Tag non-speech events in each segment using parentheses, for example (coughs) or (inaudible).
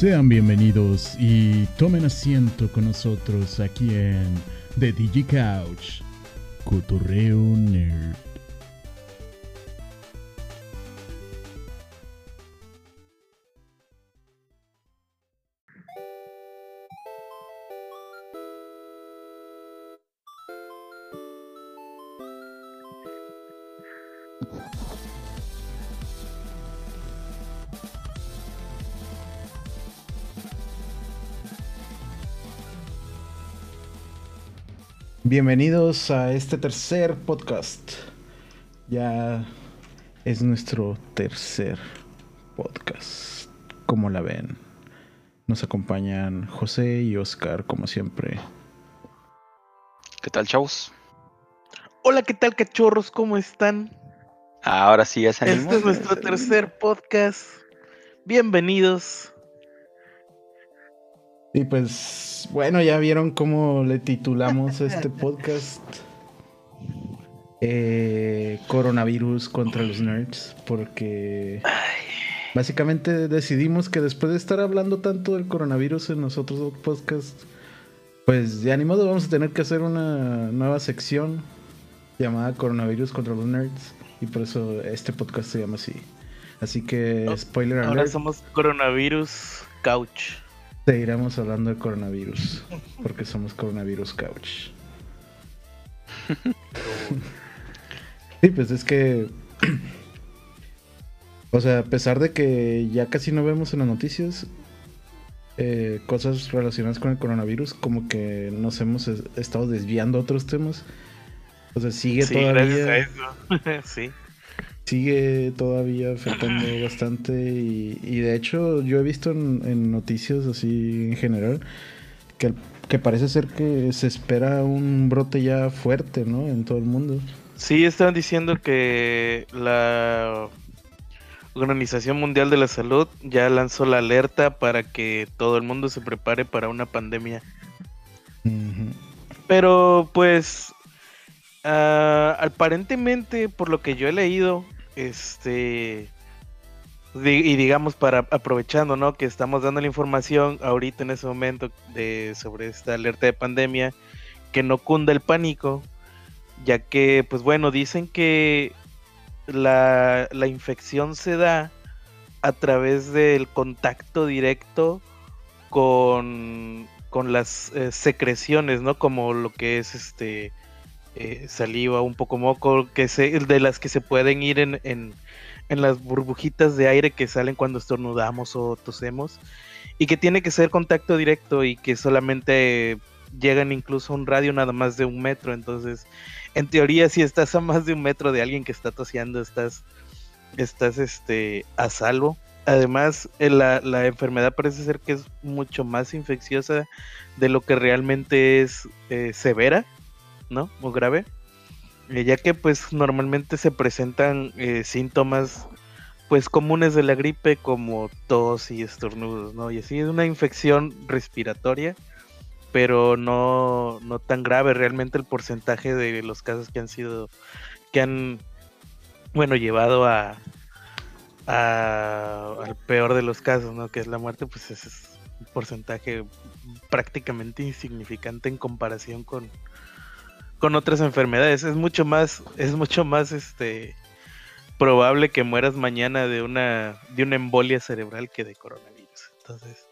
Sean bienvenidos y tomen asiento con nosotros aquí en The Digi Couch, Cotorreo Nerd. Bienvenidos a este tercer podcast. Ya es nuestro tercer podcast. Como la ven? Nos acompañan José y Oscar, como siempre. ¿Qué tal, chavos? Hola, ¿qué tal, cachorros? ¿Cómo están? Ahora sí, ya se Este es nuestro tercer podcast. Bienvenidos. Y pues, bueno, ya vieron cómo le titulamos este podcast. Eh, coronavirus contra los nerds, porque básicamente decidimos que después de estar hablando tanto del coronavirus en nosotros dos podcasts, pues ya ni modo vamos a tener que hacer una nueva sección llamada Coronavirus contra los nerds, y por eso este podcast se llama así. Así que, spoiler alert. Ahora somos Coronavirus Couch. Seguiremos hablando de coronavirus, porque somos Coronavirus Couch. sí, pues es que. O sea, a pesar de que ya casi no vemos en las noticias eh, cosas relacionadas con el coronavirus, como que nos hemos estado desviando a otros temas. O sea, sigue Sí, todavía. gracias a eso. (laughs) sí. Sigue todavía afectando (clears throat) bastante y, y de hecho yo he visto en, en noticias así en general que, que parece ser que se espera un brote ya fuerte, ¿no? En todo el mundo. Sí, estaban diciendo que la Organización Mundial de la Salud ya lanzó la alerta para que todo el mundo se prepare para una pandemia. Pero pues ah, aparentemente por lo que yo he leído, este y digamos para aprovechando, ¿no? Que estamos dando la información ahorita en ese momento de sobre esta alerta de pandemia, que no cunda el pánico, ya que pues bueno, dicen que la, la infección se da a través del contacto directo con, con las eh, secreciones, ¿no? Como lo que es este eh, saliva, un poco moco, que se, de las que se pueden ir en, en, en las burbujitas de aire que salen cuando estornudamos o tosemos, y que tiene que ser contacto directo y que solamente llegan incluso a un radio nada más de un metro, entonces en teoría si estás a más de un metro de alguien que está toseando, estás, estás este, a salvo. Además, eh, la, la enfermedad parece ser que es mucho más infecciosa de lo que realmente es eh, severa, ¿no? O grave. Eh, ya que pues normalmente se presentan eh, síntomas pues comunes de la gripe como tos y estornudos, ¿no? Y así es una infección respiratoria, pero no, no tan grave realmente el porcentaje de los casos que han sido, que han, bueno, llevado a, al peor de los casos, ¿no? Que es la muerte, pues es un porcentaje prácticamente insignificante en comparación con, con otras enfermedades. Es mucho más, es mucho más este probable que mueras mañana de una, de una embolia cerebral que de coronavirus. Entonces,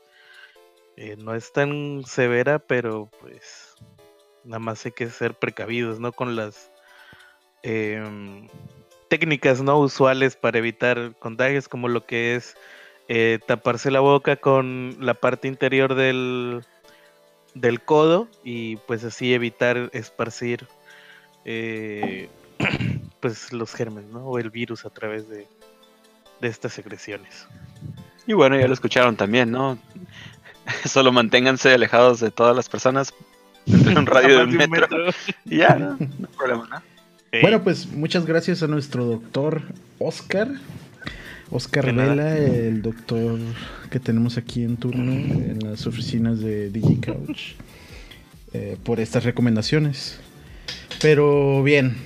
eh, no es tan severa, pero pues nada más hay que ser precavidos, ¿no? Con las em, técnicas no usuales para evitar contagios, como lo que es eh, taparse la boca con la parte interior del, del codo y pues así evitar esparcir eh, (clears throat) pues los germes, ¿no? O el virus a través de, de estas secreciones. Y bueno, ya lo escucharon también, ¿no? (laughs) Solo manténganse alejados de todas las personas dentro (laughs) de un radio de un metro. (laughs) Y ya, no, no hay problema, ¿no? Bueno, pues muchas gracias a nuestro doctor Oscar. Oscar. Vela, el doctor que tenemos aquí en turno en las oficinas de DigiCouch, eh, por estas recomendaciones. Pero bien,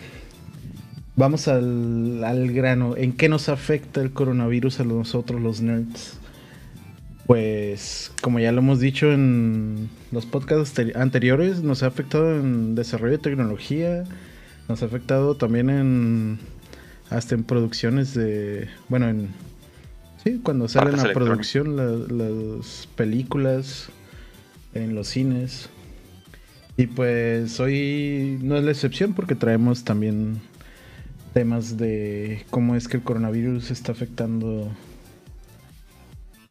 vamos al, al grano. ¿En qué nos afecta el coronavirus a nosotros los nerds? pues como ya lo hemos dicho en los podcasts anteriores, nos ha afectado en desarrollo de tecnología, nos ha afectado también en hasta en producciones de, bueno, en sí, cuando salen a producción las películas en los cines. Y pues hoy no es la excepción porque traemos también temas de cómo es que el coronavirus está afectando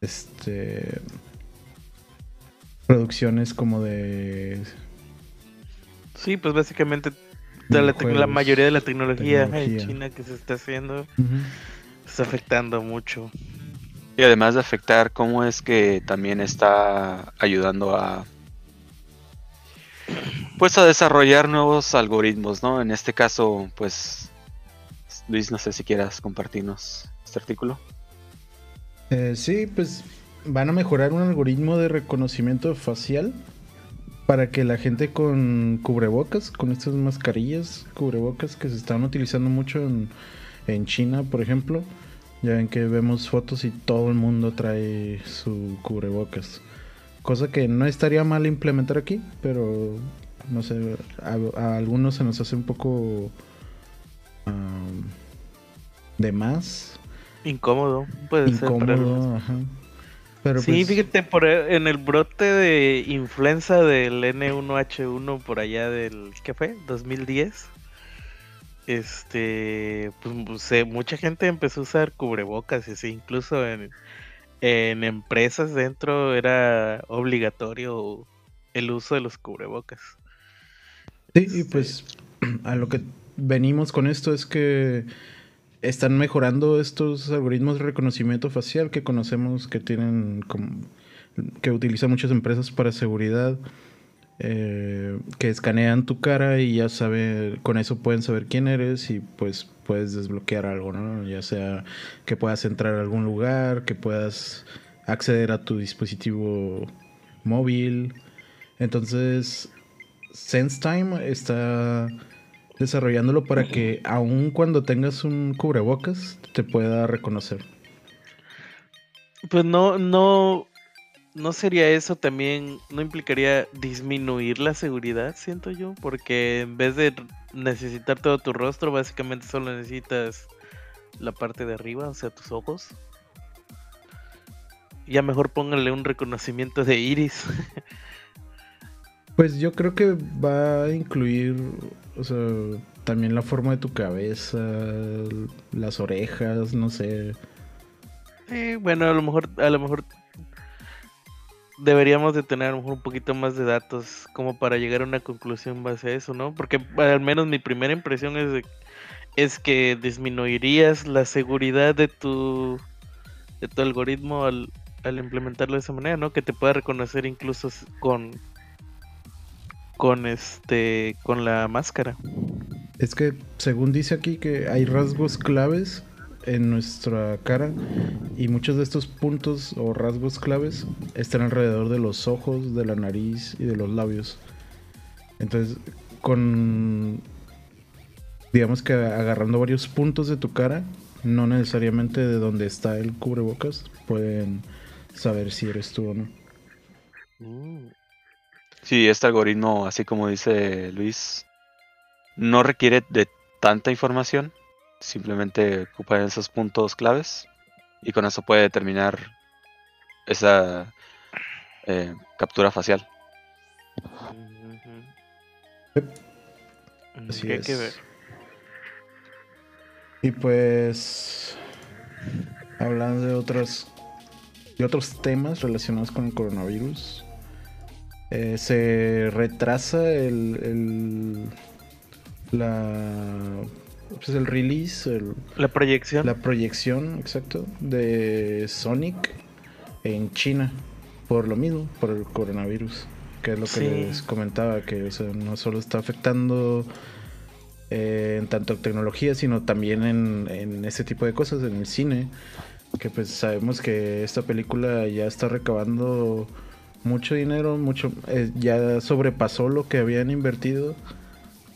este producciones como de sí pues básicamente la, mayoría de la tecnología, en China que se está haciendo está afectando mucho. Y además de afectar cómo es que también está ayudando a pues a desarrollar nuevos algoritmos no en este caso pues Luis no sé si quieras compartirnos este artículo. Eh, sí, pues van a mejorar un algoritmo de reconocimiento facial para que la gente con cubrebocas, con estas mascarillas cubrebocas que se están utilizando mucho en, China, por ejemplo, ya ven que vemos fotos y todo el mundo trae su cubrebocas. Cosa que no estaría mal implementar aquí, pero no sé, a, algunos se nos hace un poco de más Incómodo, puede Incómodo, ajá. Pero sí, pues fíjate, por e, en el brote de influenza del N1H1 por allá del, ¿qué fue? 2010. Este, pues, pues mucha gente empezó a usar cubrebocas y así, incluso en, en empresas dentro era obligatorio el uso de los cubrebocas. Sí, y pues (clears throat) a lo que venimos con esto es que están mejorando estos algoritmos de reconocimiento facial que conocemos que tienen que utilizan muchas empresas para seguridad eh, que escanean tu cara y ya sabe con eso pueden saber quién eres y pues puedes desbloquear algo no ya sea que puedas entrar a algún lugar que puedas acceder a tu dispositivo móvil. Entonces SenseTime está desarrollándolo para que aun cuando tengas un cubrebocas te pueda reconocer. Pues no, no, no sería eso también, no implicaría disminuir la seguridad, siento yo, porque en vez de necesitar todo tu rostro, básicamente solo necesitas la parte de arriba, o sea, tus ojos. Ya mejor póngale un reconocimiento de iris. (laughs) Pues yo creo que va a incluir, o sea, también la forma de tu cabeza, las orejas, no sé. bueno, a lo mejor, a lo mejor deberíamos de tener un poquito más de datos como para llegar a una conclusión base a eso, ¿no? Porque al menos mi primera impresión es es que disminuirías la seguridad de tu de tu algoritmo al, al implementarlo de esa manera, ¿no? Que te pueda reconocer incluso con con este con la máscara. Es que según dice aquí que hay rasgos claves en nuestra cara y muchos de estos puntos o rasgos claves están alrededor de los ojos, de la nariz y de los labios. Entonces, con digamos que agarrando varios puntos de tu cara, no necesariamente de donde está el cubrebocas, pueden saber si eres tú o no. Mm. Sí, este algoritmo, así como dice Luis, no requiere de tanta información, simplemente ocupa esos puntos claves y con eso puede determinar esa eh, captura facial. Así es. que ver. Y pues hablando de otros de otros temas relacionados con el coronavirus, eh, se retrasa el, el la pues el release, la proyección. La proyección, exacto, de Sonic en China. Por lo mismo, por el coronavirus. Que es lo que les comentaba, que no solo está afectando eh, en tanto tecnología, sino también en, en ese tipo de cosas, en el cine. Que pues sabemos que esta película ya está recabando mucho dinero, mucho eh, ya sobrepasó lo que habían invertido,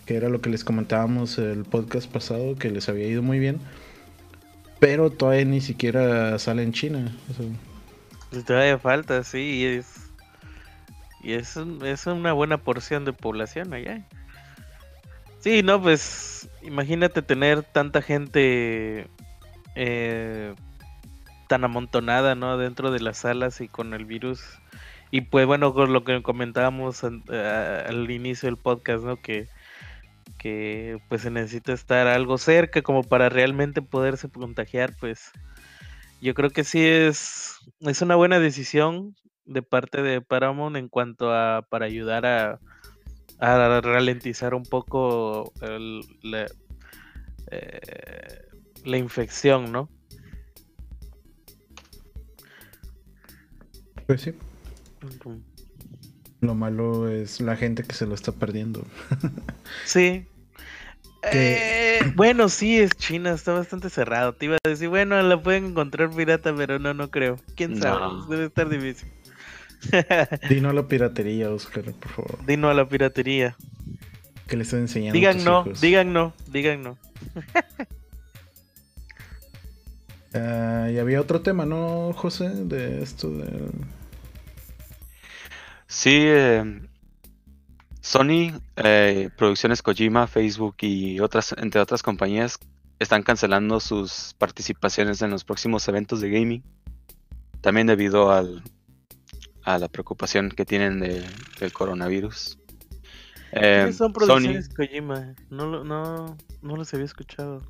que era lo que les comentábamos el podcast pasado, que les había ido muy bien, pero todavía ni siquiera sale en China. Pues todavía falta, sí, y es. Y es, es una buena porción de población allá. Sí, no, pues imagínate tener tanta gente eh, tan amontonada, ¿no? Dentro de las salas y con el virus. Y pues bueno, con lo que comentábamos al inicio del podcast, ¿no? Que, que pues se necesita estar algo cerca como para realmente poderse contagiar, pues yo creo que sí es, es una buena decisión de parte de Paramount en cuanto a para ayudar a, a ralentizar un poco la, eh, la infección, ¿no? Pues sí. Lo malo es la gente que se lo está perdiendo. (laughs) sí. Eh, bueno, sí, es China, está bastante cerrado. Te iba a decir, bueno, la pueden encontrar pirata, pero no, no creo. ¿Quién sabe? Debe estar difícil. (laughs) Dino a la piratería, Oscar, por favor. Dino a la piratería. Que le estoy enseñando. Digan no, digan no, digan (laughs) no. Ah, y había otro tema, ¿no, José? De esto de... Sí, eh, Sony, eh, Producciones Kojima, Facebook y otras, entre otras compañías, están cancelando sus participaciones en los próximos eventos de gaming. También debido al, a la preocupación que tienen del coronavirus. Eh, son producciones Kojima? No, no, no los había escuchado.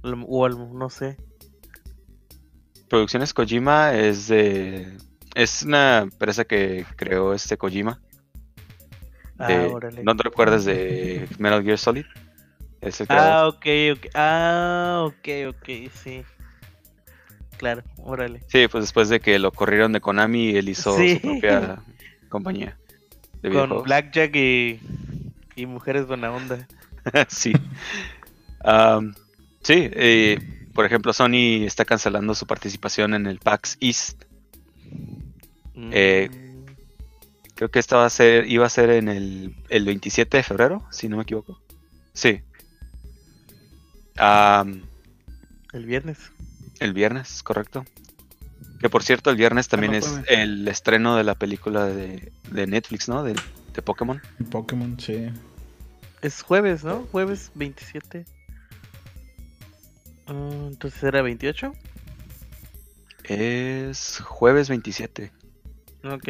O no sé. Producciones Kojima es de. Es una empresa que creó este Kojima. Ah, ¿No te recuerdas de Metal Gear Solid? ah, ok, ok. Ah, ok, ok, sí. Claro, órale. Sí, pues después de que lo corrieron de Konami, él hizo su propia compañía. De Con Blackjack y, y mujeres buena onda. (laughs) sí. sí, eh, por ejemplo, Sony está cancelando su participación en el PAX East. Eh, creo que esta va a ser, iba a ser en el, el 27 de febrero, si no me equivoco. Sí. el viernes. El viernes, correcto. Que por cierto, el viernes también es el estreno de la película de, Netflix, ¿no? De, de Pokémon. Pokémon, sí. Es jueves, ¿no? Jueves 27. Ah, entonces era 28. Es jueves 27. Ok.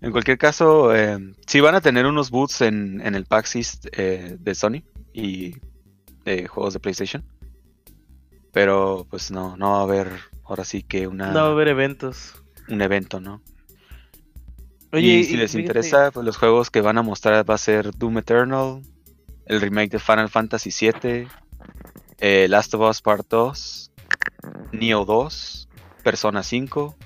En cualquier caso, eh, sí van a tener unos boots en, el PAX East eh, de Sony y de juegos de PlayStation. Pero pues no, no va a haber ahora sí que una... No va a haber eventos. Un evento, ¿no? Oye, y si les interesa, pues los juegos que van a mostrar va a ser Doom Eternal, el remake de Final Fantasy VII, eh, Last of Us Part 2, Neo 2, Persona 5,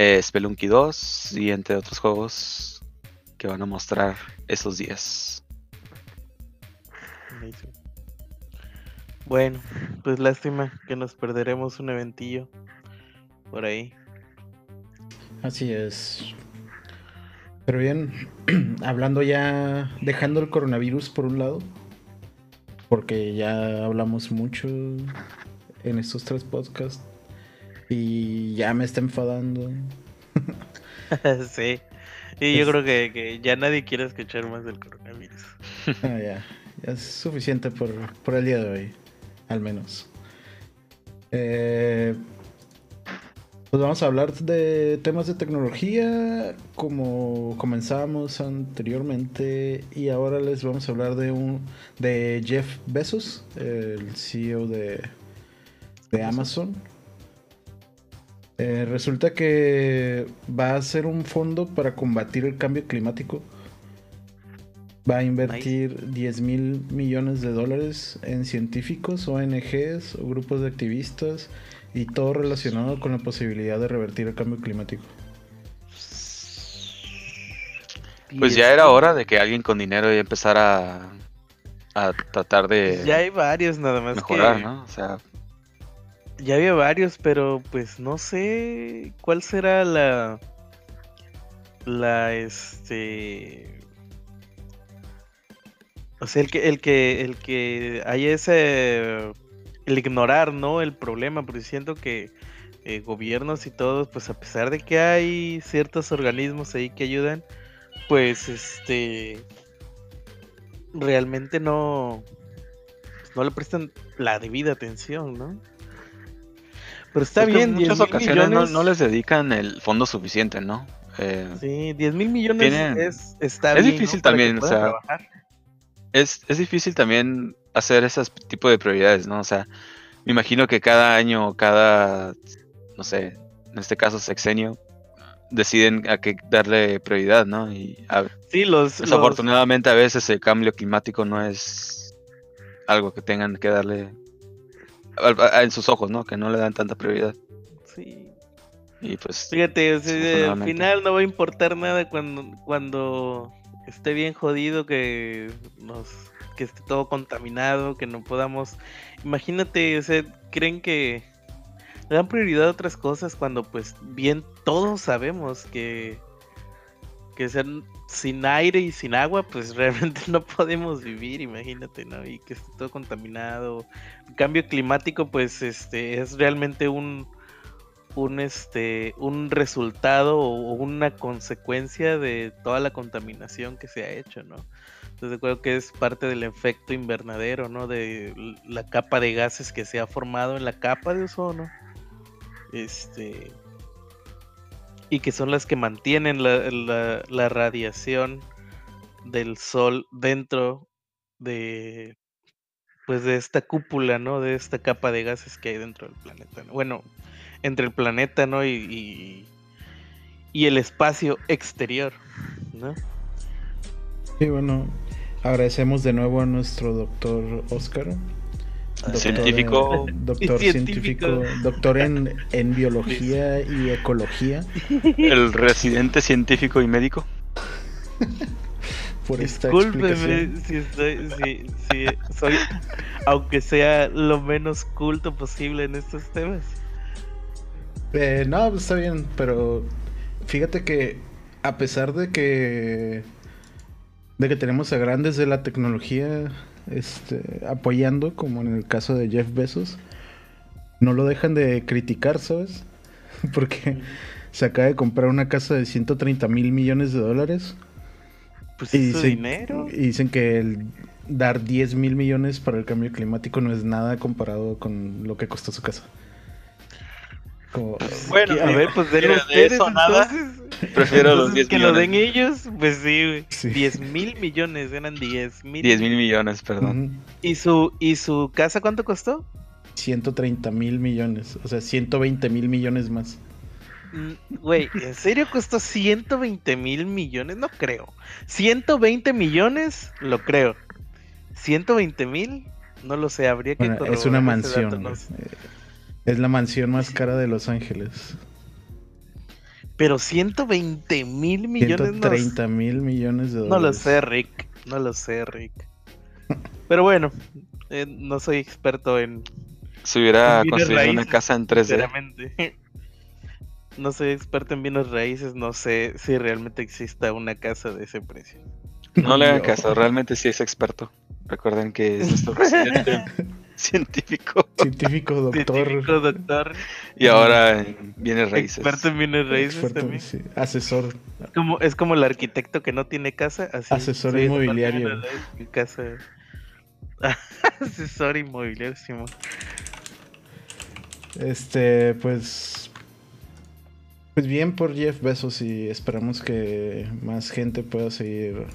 eh, Spelunky 2 y entre otros juegos que van a mostrar esos días. Bueno, pues lástima que nos perderemos un eventillo por ahí. Así es. Pero bien, (clears throat) hablando ya, dejando el coronavirus por un lado, porque ya hablamos mucho en estos tres podcasts y ya me está enfadando. (laughs) sí, y yo creo que, ya nadie quiere escuchar más del coronavirus. (laughs) ah, ya, ya es suficiente por, por el día de hoy al menos. Eh, pues vamos a hablar de temas de tecnología como comenzamos anteriormente y ahora les vamos a hablar de un de Jeff Bezos, el CEO de, de Amazon. Eh, resulta que va a ser un fondo para combatir el cambio climático va a invertir 10 mil millones de dólares en científicos, ONGs o grupos de activistas y todo relacionado con la posibilidad de revertir el cambio climático. Pues ya era hora de que alguien con dinero ya empezara a, tratar de ya hay varios nada más mejorar, ¿no? O sea, ya había varios, pero pues no sé cuál será la la este o sea, el que, el que, el que hay ese el ignorar, ¿no? El problema, porque siento que eh, gobiernos y todos, pues a pesar de que hay ciertos organismos ahí que ayudan, pues este realmente no no le prestan la debida atención, ¿no? Pero está Es que bien, en 10 muchas ocasiones no, millones. no les dedican el fondo suficiente, ¿no? Eh, Sí, 10 mil millones Tienen- es, está es bien, difícil ¿no? También, o sea, trabajar. es, es difícil también hacer ese tipo de prioridades, ¿no? O sea, me imagino que cada año, cada, no sé, en este caso sexenio, deciden a qué darle prioridad, ¿no? Y a- Sí, los, los- desafortunadamente a veces el cambio climático no es algo que tengan que darle en sus ojos, ¿no? Que no le dan tanta prioridad. sí. Y pues Fíjate, o sea, al final no va a importar nada cuando, cuando esté bien jodido que nos que esté todo contaminado, que no podamos. Imagínate, o sea, creen que le dan prioridad a otras cosas cuando pues bien todos sabemos que que ser sin aire y sin agua, pues (laughs) realmente no podemos vivir, imagínate, ¿no? Y que esté todo contaminado. El cambio climático, pues, este, es realmente un, un este un resultado o una consecuencia de toda la contaminación que se ha hecho, ¿no? Entonces creo que es parte del efecto invernadero, ¿no? De la capa de gases que se ha formado en la capa de ozono. Este. Y que son las que mantienen la, la- radiación del sol dentro de. Pues de esta cúpula, ¿no? De esta capa de gases que hay dentro del planeta. ¿no? Bueno, entre el planeta, ¿no? Y, y, y el espacio exterior, ¿no? Sí, bueno, agradecemos de nuevo a nuestro doctor Oscar. Doctor Científico. en- (laughs) doctor Y científico. científico. doctor en, en biología y ecología. el residente científico y médico. Por esta Discúlpeme explicación. si estoy, si, si soy, aunque sea lo menos culto posible en estos temas. Eh, no, pues está bien, pero fíjate que a pesar de que de que tenemos a grandes de la tecnología este, apoyando, como en el caso de Jeff Bezos, no lo dejan de criticar, ¿sabes? (laughs) Porque se acaba de comprar una casa de 130 mil millones de dólares Pues y dicen, dinero. y dicen que el dar 10 mil millones para el cambio climático no es nada comparado con lo que costó su casa. Como- Bueno, a ver, pues denlo de ustedes eso nada. Entonces. (laughs) Prefiero los Entonces, 10 que millones. lo den ellos, pues sí, güey. Sí. 10 mil millones, eran 10 mil. 10 mil millones, perdón. Ujú. ¿Y su, ¿Y su casa cuánto costó? 130 mil millones, o sea, 120 mil millones más. Mm, Güey, ¿en serio costó 120 mil millones? No creo. 120 millones, lo creo. 120 mil, no lo sé, habría que Bueno, es una mansión. no sé. Es la mansión más cara de Los Ángeles. Pero 120 mil millones no, 130 mil millones de no dólares. lo sé, Rick. No lo sé, Rick. Pero bueno, eh, no soy experto en Si hubiera construido una casa en 3D. sinceramente. (laughs) No soy experto en bienes raíces, no sé si realmente exista una casa de ese precio. No le hagan caso, realmente sí es experto. Recuerden que es nuestro (laughs) residente científico Científico, (laughs) doctor. Científico, doctor, y ahora en bienes raíces. experto en bienes raíces experto, también. sí, asesor. Como, es como el arquitecto que no tiene casa, así. Asesor en inmobiliario. casa. (laughs) Asesor inmobiliario, Simón. Este, pues. Pues bien por Jeff Bezos y esperamos que más gente pueda seguir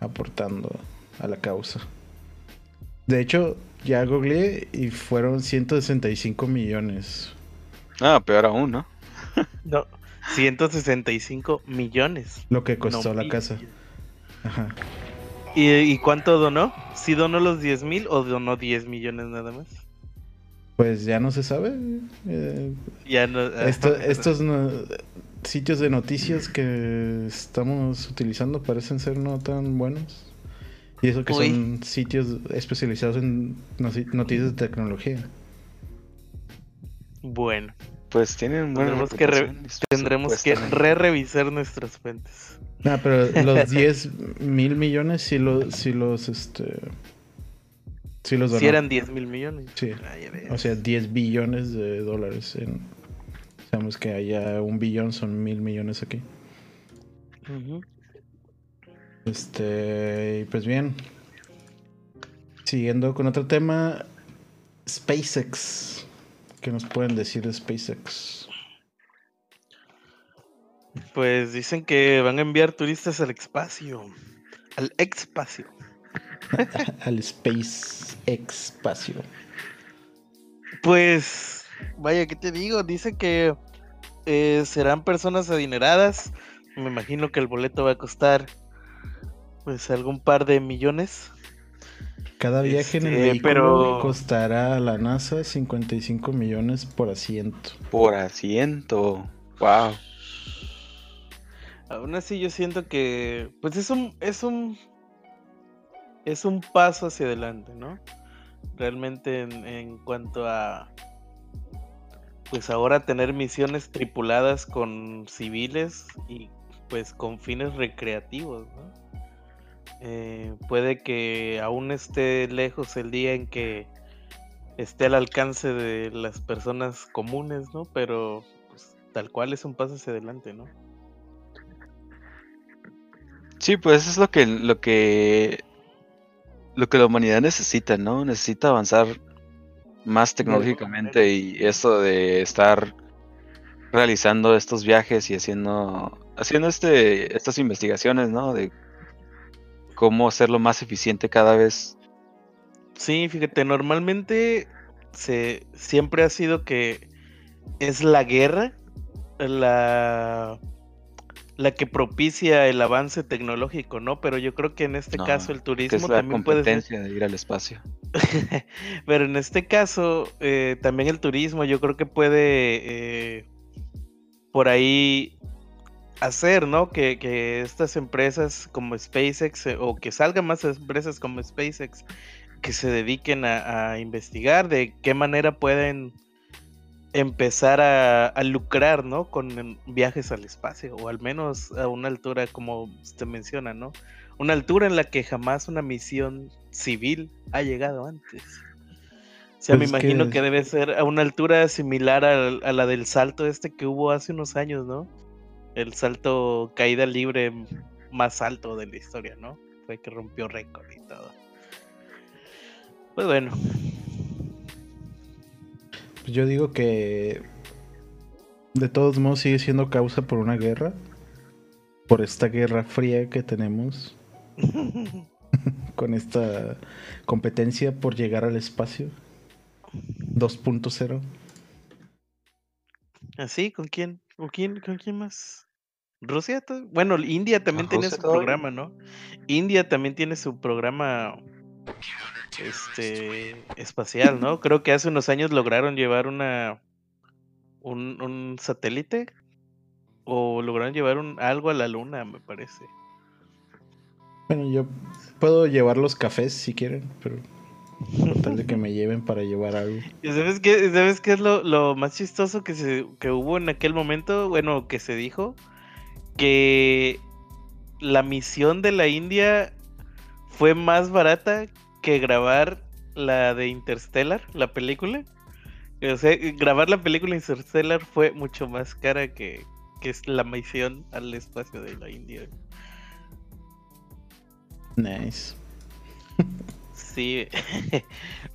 aportando a la causa. De hecho, ya googleé y fueron 165 millones. Ah, peor aún, ¿no? No, 165 millones. Lo que costó no la casa. Ajá. ¿Y, y cuánto donó? ¿Sí donó los 10 mil o donó 10 millones nada más? Pues ya no se sabe. eh, Ya no. esto- estos no- sitios de noticias que estamos utilizando parecen ser no tan buenos. Y eso que Uy. son sitios especializados en noticias de tecnología. Bueno, Pues tienen buena Tendremos que re- reputación, tendremos que supuestamente. re-revisar nuestras fuentes. Ah, pero los (laughs) 10 mil millones sí, lo, sí los, este... Sí los Si eran 10 mil millones. Sí. O sea, 10 billones de dólares en Sabemos que haya un billón, son mil millones aquí. Este, pues bien. Siguiendo con otro tema, SpaceX. ¿Qué nos pueden decir de SpaceX? Pues dicen que van a enviar turistas al espacio. Al espacio. (laughs) al space espacio. Pues, vaya, ¿qué te digo? Dice que eh, serán personas adineradas. Me imagino que el boleto va a costar, pues, algún par de millones. Cada viaje en el este, vehículo costará a la NASA 55 millones por asiento. Por asiento. Wow. Aún así yo siento que pues es un es un es un paso hacia adelante, ¿no? Realmente en, en cuanto a pues ahora tener misiones tripuladas con civiles y pues con fines recreativos, ¿no? Eh, puede que aún esté lejos el día en que esté al alcance de las personas comunes, ¿no? Pero pues, tal cual es un paso hacia adelante, ¿no? Sí, pues es lo que lo que lo que la humanidad necesita, ¿no? Necesita avanzar más tecnológicamente y eso de estar realizando estos viajes y haciendo haciendo este estas investigaciones, ¿no? De cómo hacerlo más eficiente cada vez. Sí, fíjate, normalmente se siempre ha sido que es la guerra la la que propicia el avance tecnológico, ¿no? Pero yo creo que en este caso el turismo es la también competencia de ir al espacio. (laughs) Pero en este caso eh, también el turismo yo creo que puede eh, por ahí hacer, ¿no? Que, estas empresas como SpaceX eh, o que salgan más empresas como SpaceX que se dediquen a, investigar de qué manera pueden empezar a, lucrar, ¿no? Con viajes al espacio o al menos a una altura como usted menciona, ¿no? Una altura en la que jamás una misión civil ha llegado antes. O sea, me imagino que... debe ser a una altura similar a, a la del salto este que hubo hace unos años, ¿no? El salto caída libre más alto de la historia, ¿no? Fue que rompió récord y todo. Pues bueno. Pues yo digo que de todos modos sigue siendo causa por una guerra. Por esta guerra fría que tenemos. (laughs) con esta competencia por llegar al espacio. 2.0. ¿Así? ¿Con quién? ¿Con quién, con quién más? Rusia, bueno, India también tiene su programa, ¿no? India también tiene su programa este espacial, ¿no? Creo que hace unos años lograron llevar una un, un satélite o lograron llevar un algo a la luna, me parece. Bueno, yo puedo llevar los cafés si quieren, pero tal de que me lleven para llevar algo. (laughs) ¿Y sabes qué, ¿sabes qué es lo, lo más chistoso que se que hubo en aquel momento? Bueno, que se dijo que la misión de la India fue más barata que grabar la de Interstellar, la película. O sea, grabar la película Interstellar fue mucho más cara que, que la misión al espacio de la India. Nice. Sí,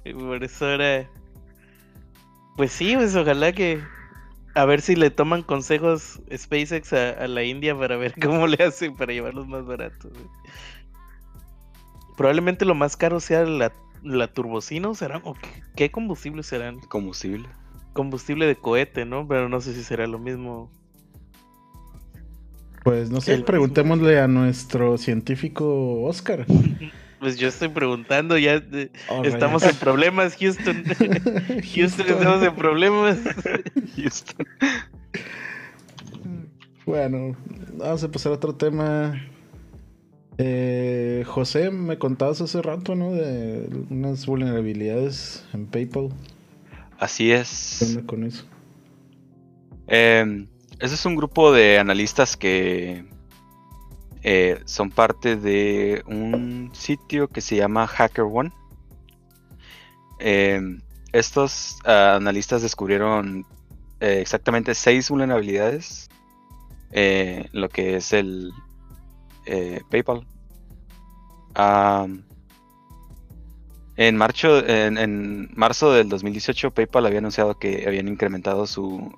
(laughs) por eso era. Pues sí, pues ojalá que, a ver si le toman consejos SpaceX a, la India para ver (laughs) cómo le hacen para llevarlos más baratos. Probablemente lo más caro sea la, la turbocina, ¿será? ¿O qué, combustible serán? Combustible. Combustible de cohete, ¿no? Pero no sé si será lo mismo. Pues no sé, preguntémosle a nuestro científico Oscar. (laughs) Pues yo estoy preguntando, ya estamos en problemas, (laughs) Houston. Houston, estamos en problemas. Houston. Bueno, vamos a pasar a otro tema. Eh, José, me contabas hace rato, ¿no? De unas vulnerabilidades en PayPal. Así es. ¿Qué onda con eso? Eh, ese es un grupo de analistas que eh, son parte de un sitio que se llama HackerOne. Eh, estos ah, analistas descubrieron eh, exactamente seis vulnerabilidades. eh, lo que es el PayPal. En, marzo, del 2018, PayPal había anunciado que habían incrementado su,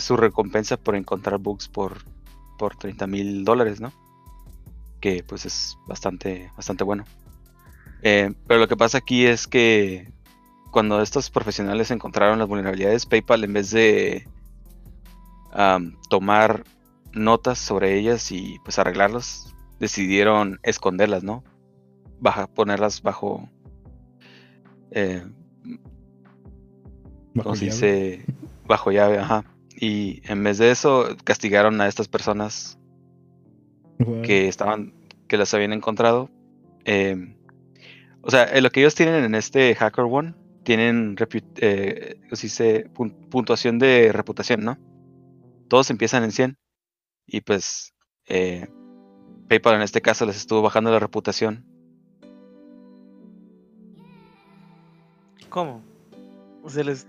su recompensa por encontrar bugs por, por 30 mil dólares, ¿no? Que pues es bastante, bastante bueno. Eh, pero lo que pasa aquí es que cuando estos profesionales encontraron las vulnerabilidades, PayPal en vez de am, tomar notas sobre ellas y pues arreglarlas, decidieron esconderlas, ¿no? Baja, ponerlas bajo, eh, Bajo ¿cómo se dice? Bajo llave, ajá. Y en vez de eso, castigaron a estas personas Wow. que estaban, que las habían encontrado. Eh, o sea, eh, lo que ellos tienen en este Hacker One, tienen eh, ¿cómo se dice? Pun- puntuación de reputación, ¿no? Todos empiezan en 100. Y pues eh, PayPal en este caso les estuvo bajando la reputación. ¿Cómo? Se les.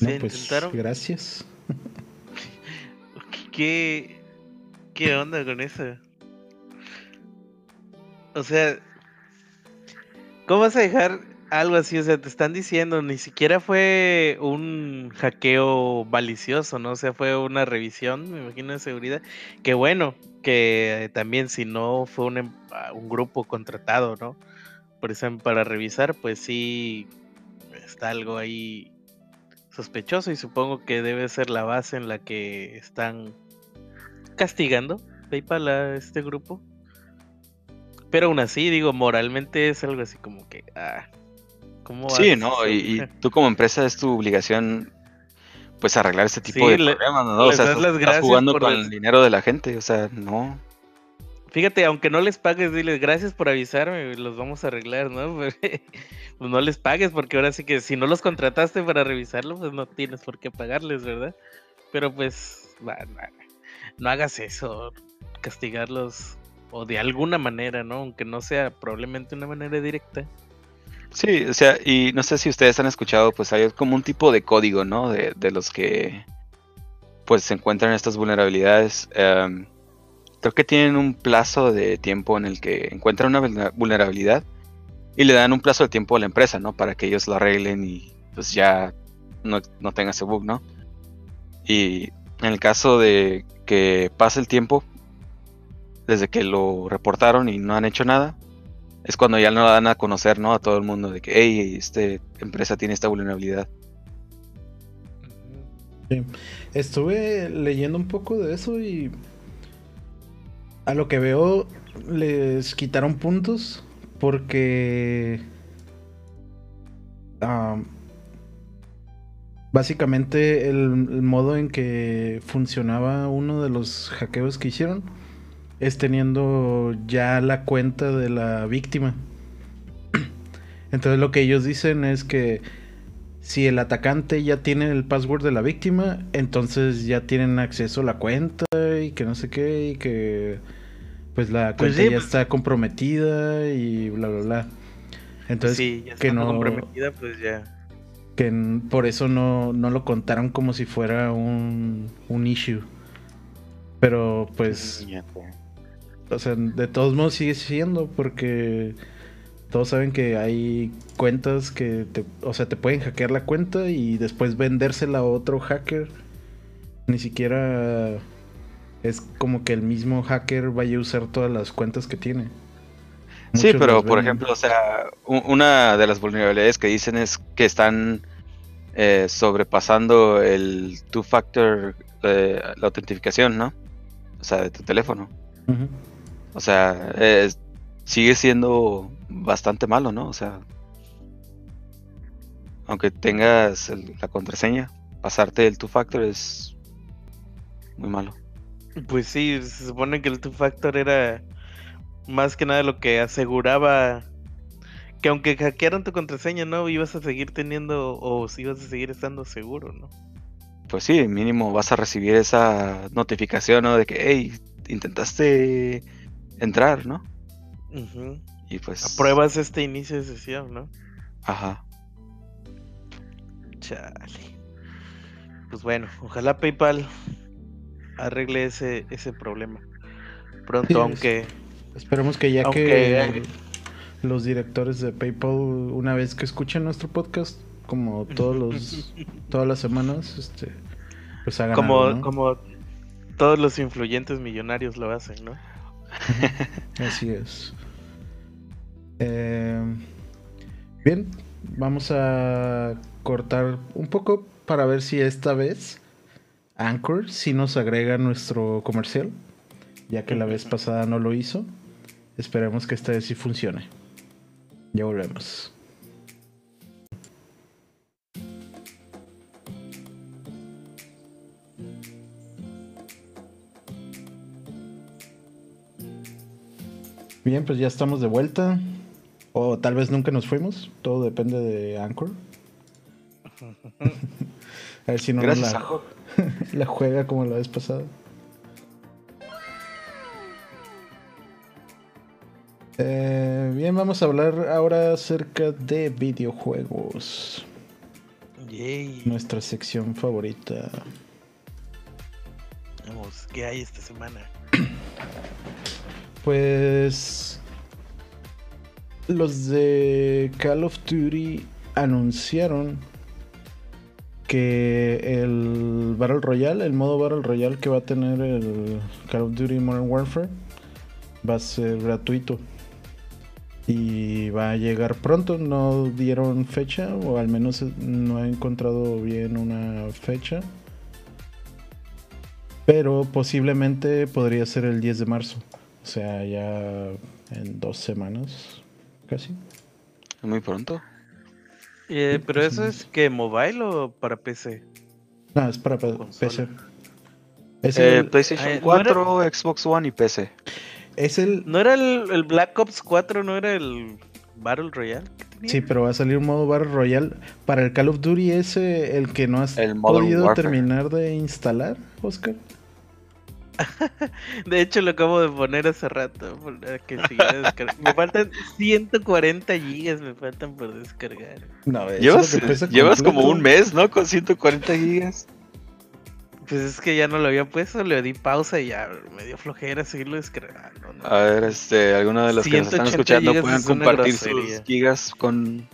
No, Se pues intentaron. gracias. ¿Qué, ¿Qué onda con eso? O sea, ¿cómo vas a dejar algo así? O sea, te están diciendo, ni siquiera fue un hackeo malicioso, ¿no? O sea, fue una revisión, me imagino, de seguridad. Que bueno, que también si no fue un, em- un grupo contratado, ¿no? Por ejemplo, para revisar, pues sí está algo ahí sospechoso y supongo que debe ser la base en la que están castigando PayPal a este grupo. Pero aún así, digo, moralmente es algo así como que, ah, ¿cómo Sí, ¿no? Y, y tú como empresa es tu obligación pues arreglar este tipo Sí, de le- problemas, ¿no? O sea, estás, jugando con el dinero de la gente, o sea, no. Fíjate, aunque no les pagues, diles gracias por avisarme, los vamos a arreglar, ¿no? (laughs) pues no les pagues, porque ahora sí que si no los contrataste para revisarlo, pues no tienes por qué pagarles, ¿verdad? Pero pues, no hagas eso, castigarlos o de alguna manera, ¿no? Aunque no sea probablemente una manera directa. Sí, o sea, y no sé si ustedes han escuchado, pues hay como un tipo de código, ¿no? De, de los que pues se encuentran estas vulnerabilidades. Em, creo que tienen un plazo de tiempo en el que encuentran una vulner- vulnerabilidad y le dan un plazo de tiempo a la empresa, ¿no? Para que ellos lo arreglen y pues ya no, no tenga ese bug, ¿no? Y en el caso de que pase el tiempo, desde que lo reportaron y no han hecho nada, es cuando ya lo dan a conocer, ¿no? A todo el mundo de que, hey, esta empresa tiene esta vulnerabilidad. Estuve leyendo un poco de eso y a lo que veo les quitaron puntos porque básicamente el, el modo en que funcionaba uno de los hackeos que hicieron es teniendo ya la cuenta de la víctima. (clears throat) Entonces lo que ellos dicen es que si el atacante ya tiene el password de la víctima, entonces ya tienen acceso a la cuenta y que no sé qué y que pues la Pues cuenta sí, ya pues- está comprometida y bla bla bla. Entonces sí, ya que no- comprometida, pues ya. que por eso no, no lo contaron como si fuera un, un issue. Pero pues o sea, de todos modos sigue siendo porque todos saben que hay cuentas que te, o sea, te pueden hackear la cuenta y después vendérsela a otro hacker. Ni siquiera es como que el mismo hacker vaya a usar todas las cuentas que tiene. Sí, pero por ejemplo, o sea, una de las vulnerabilidades que dicen es que están eh, sobrepasando el two-factor, eh, la autentificación, ¿no? O sea, de tu teléfono. O sea, sigue siendo bastante malo, ¿no? O sea, aunque tengas el- la contraseña, pasarte el two-factor es muy malo. Pues sí, se supone que el two factor era más que nada lo que aseguraba que aunque hackearan tu contraseña, no ibas a seguir teniendo o si ibas a seguir estando seguro, ¿no? Pues sí, mínimo vas a recibir esa notificación, ¿no? De que, hey, intentaste entrar, ¿no? Ujú. Y pues. Apruebas este inicio de sesión, ¿no? Ajá. Chale. Pues bueno, ojalá PayPal arregle ese, ese problema. Pronto, Sí, aunque. Esperemos que ya Aunque- que los directores de PayPal, una vez que escuchen nuestro podcast, como todos los (laughs) todas las semanas, este, pues hagan Como, algo, ¿no? como todos los influyentes millonarios lo hacen, ¿no? Así es. Eh, bien, vamos a cortar un poco para ver si esta vez Anchor sí nos agrega nuestro comercial, ya que la vez pasada no lo hizo. Esperemos que esta vez sí funcione. Ya volvemos. Bien, pues ya estamos de vuelta. O tal vez nunca nos fuimos. Todo depende de Anchor. (laughs) A ver si no nos Gracias, la, Anchor. (laughs) la juega como la vez pasada. Eh, bien, vamos a hablar ahora acerca de videojuegos. Yay. Nuestra sección favorita. Vamos, ¿qué hay esta semana? Pues los de Call of Duty anunciaron que el Battle Royale, el modo Battle Royale que va a tener el Call of Duty Modern Warfare, va a ser gratuito. Y va a llegar pronto, no dieron fecha, o al menos no he encontrado bien una fecha. Pero posiblemente podría ser el 10 de marzo. O sea, ya en dos semanas, casi. Muy pronto. Eh, pero eso es que mobile o para PC? No, es para. PC. Es Eh, el, PlayStation eh, ¿no 4, Xbox One y PC. es el- ¿No era el, el Black Ops 4? ¿No era el Battle Royale? que tenía? Sí, pero va a salir un modo Battle Royale. Para el Call of Duty ese, el que no has El podido Warfare. terminar de instalar, Oscar. (laughs) De hecho, lo acabo de poner hace rato. que me faltan 140 gigas, me faltan por descargar. No, Llevas, llevas como un mes, ¿no? Con 140 gigas. Pues es que ya no lo había puesto, le di pausa y ya me dio flojera seguirlo descargando. ¿no? A ver, este, alguno de los que nos están 180 escuchando pueden compartir sus gigas con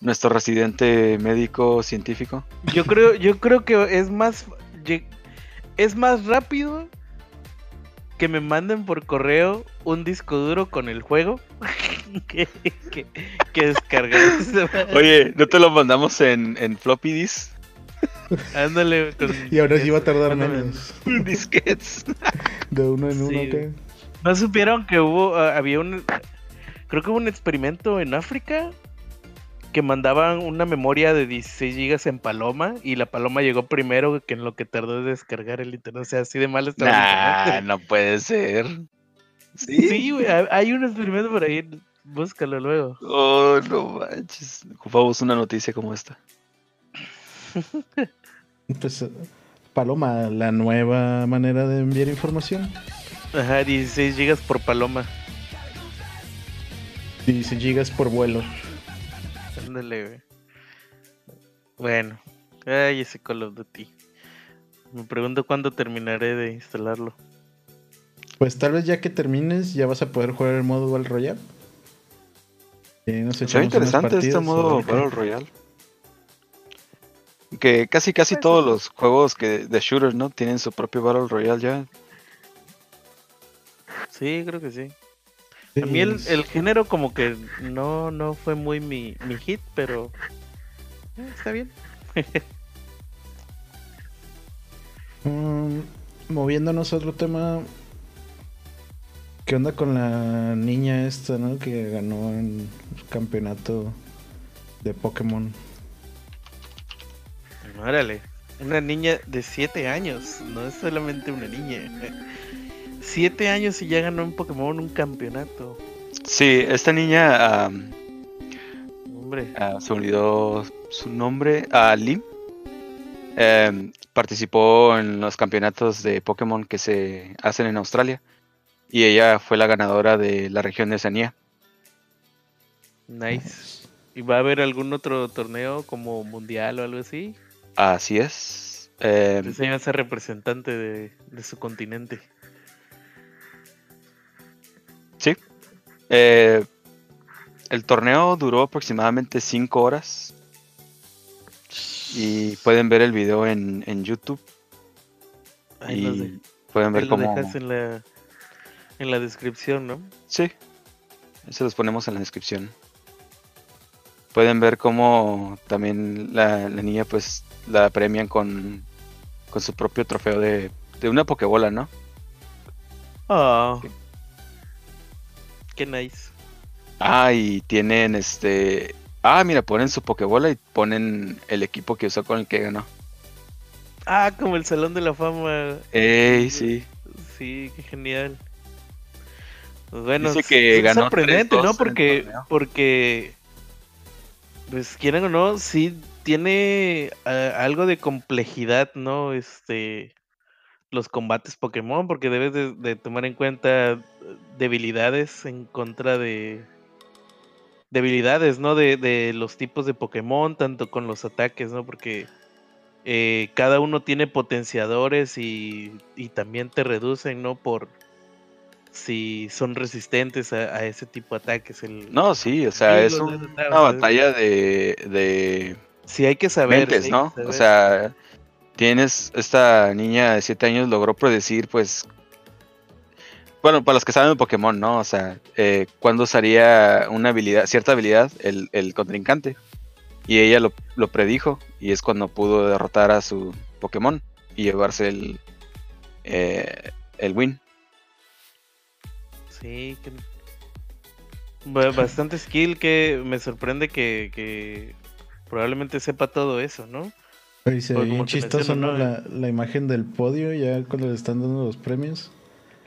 nuestro residente médico científico. Yo creo, yo creo que es más es más rápido que me manden por correo un disco duro con el juego (laughs) que, que, que. (laughs) Oye, ¿no te lo mandamos en, en floppy disk? Ándale. con Y ahora sí va a tardar menos. (laughs) Disquets. De uno en uno, Sí. ¿qué? ¿No supieron que hubo, ah, había un, creo que hubo un experimento en África que mandaban una memoria de 16 gigas en Paloma y la Paloma llegó primero que en lo que tardó de descargar el internet. O sea, así de mal estaba Nah, no puede ser. ¿Sí? Sí, güey, hay- un experimento por ahí, búscalo luego. Oh, no manches. Ocupamos una noticia como esta. (laughs) Pues, Paloma, la nueva manera de enviar información. Ajá, 16 gigas por Paloma. 16 gigas por vuelo. Ándale, güey. Bueno, ay, ese Call of Duty. Me pregunto cuándo terminaré de instalarlo. Pues tal vez ya que termines ya vas a poder jugar el modo Battle Royale. Nos Se ve interesante este modo Battle Royale. Que casi casi Pues, todos los juegos que de shooter, ¿no? Tienen su propio Battle Royale ya. Sí, creo que sí. Sí, A mí el, es- el género como que no, no fue muy mi, mi hit, pero eh, está bien. Mm, moviéndonos a otro tema. ¿Qué onda con la niña esta, no? Que ganó en el campeonato de Pokémon. Órale, una niña de 7 años, no es solamente una niña. 7 años y ya ganó en Pokémon un campeonato. Sí, esta niña Hombre, ah, se olvidó su nombre, a Lim. Em, participó en los campeonatos de Pokémon que se hacen en Australia. Y ella fue la ganadora de la región de Oceanía. Nice. ¿Y va a haber algún otro torneo como mundial o algo así? Así es. Eh, Entonces va a ser representante de, de su continente. Eh, el torneo duró aproximadamente 5 horas. Y pueden ver el video en, en YouTube. Ahí los de- y pueden ahí ver lo cómo. dejas en la, en la descripción, ¿no? Sí. Se los ponemos en la descripción. Pueden ver cómo también la, la niña pues la premian con, con su propio trofeo de, de una pokebola, ¿no? Ah. Sí. Qué nice. Ah, y tienen este... Ah, mira, ponen su pokebola y ponen el equipo que usó con el que ganó. Ah, como el Salón de la Fama. Ey, sí. Sí, qué genial. Pues bueno, Dice que es ganó sorprendente, 3-2 en ¿no? Porque, porque, pues quieran o no, sí tiene ah, algo de complejidad, ¿no? Este, los combates Pokémon, porque debes de, de tomar en cuenta debilidades en contra de debilidades, ¿no? De, de los tipos de Pokémon, tanto con los ataques, ¿no? Porque eh, cada uno tiene potenciadores y, y también te reducen, ¿no? Por si son resistentes a, a ese tipo de ataques. El, No, sí, o sea, es un- una batalla de, de Sí, hay que saber. mentes, ¿no? que O saber. sea, tienes, esta niña de 7 años logró predecir, pues, bueno, para los que saben de Pokémon, ¿no? O sea, eh, cuándo usaría una habilidad, cierta habilidad el, el contrincante. Y ella lo, lo predijo y es cuando pudo derrotar a su Pokémon y llevarse el, eh, el win. Sí, que... ba- bastante skill que me sorprende que, que probablemente sepa todo eso, ¿no? Oye, se ve chistoso, ¿no? La, la imagen del podio ya cuando le están dando los premios.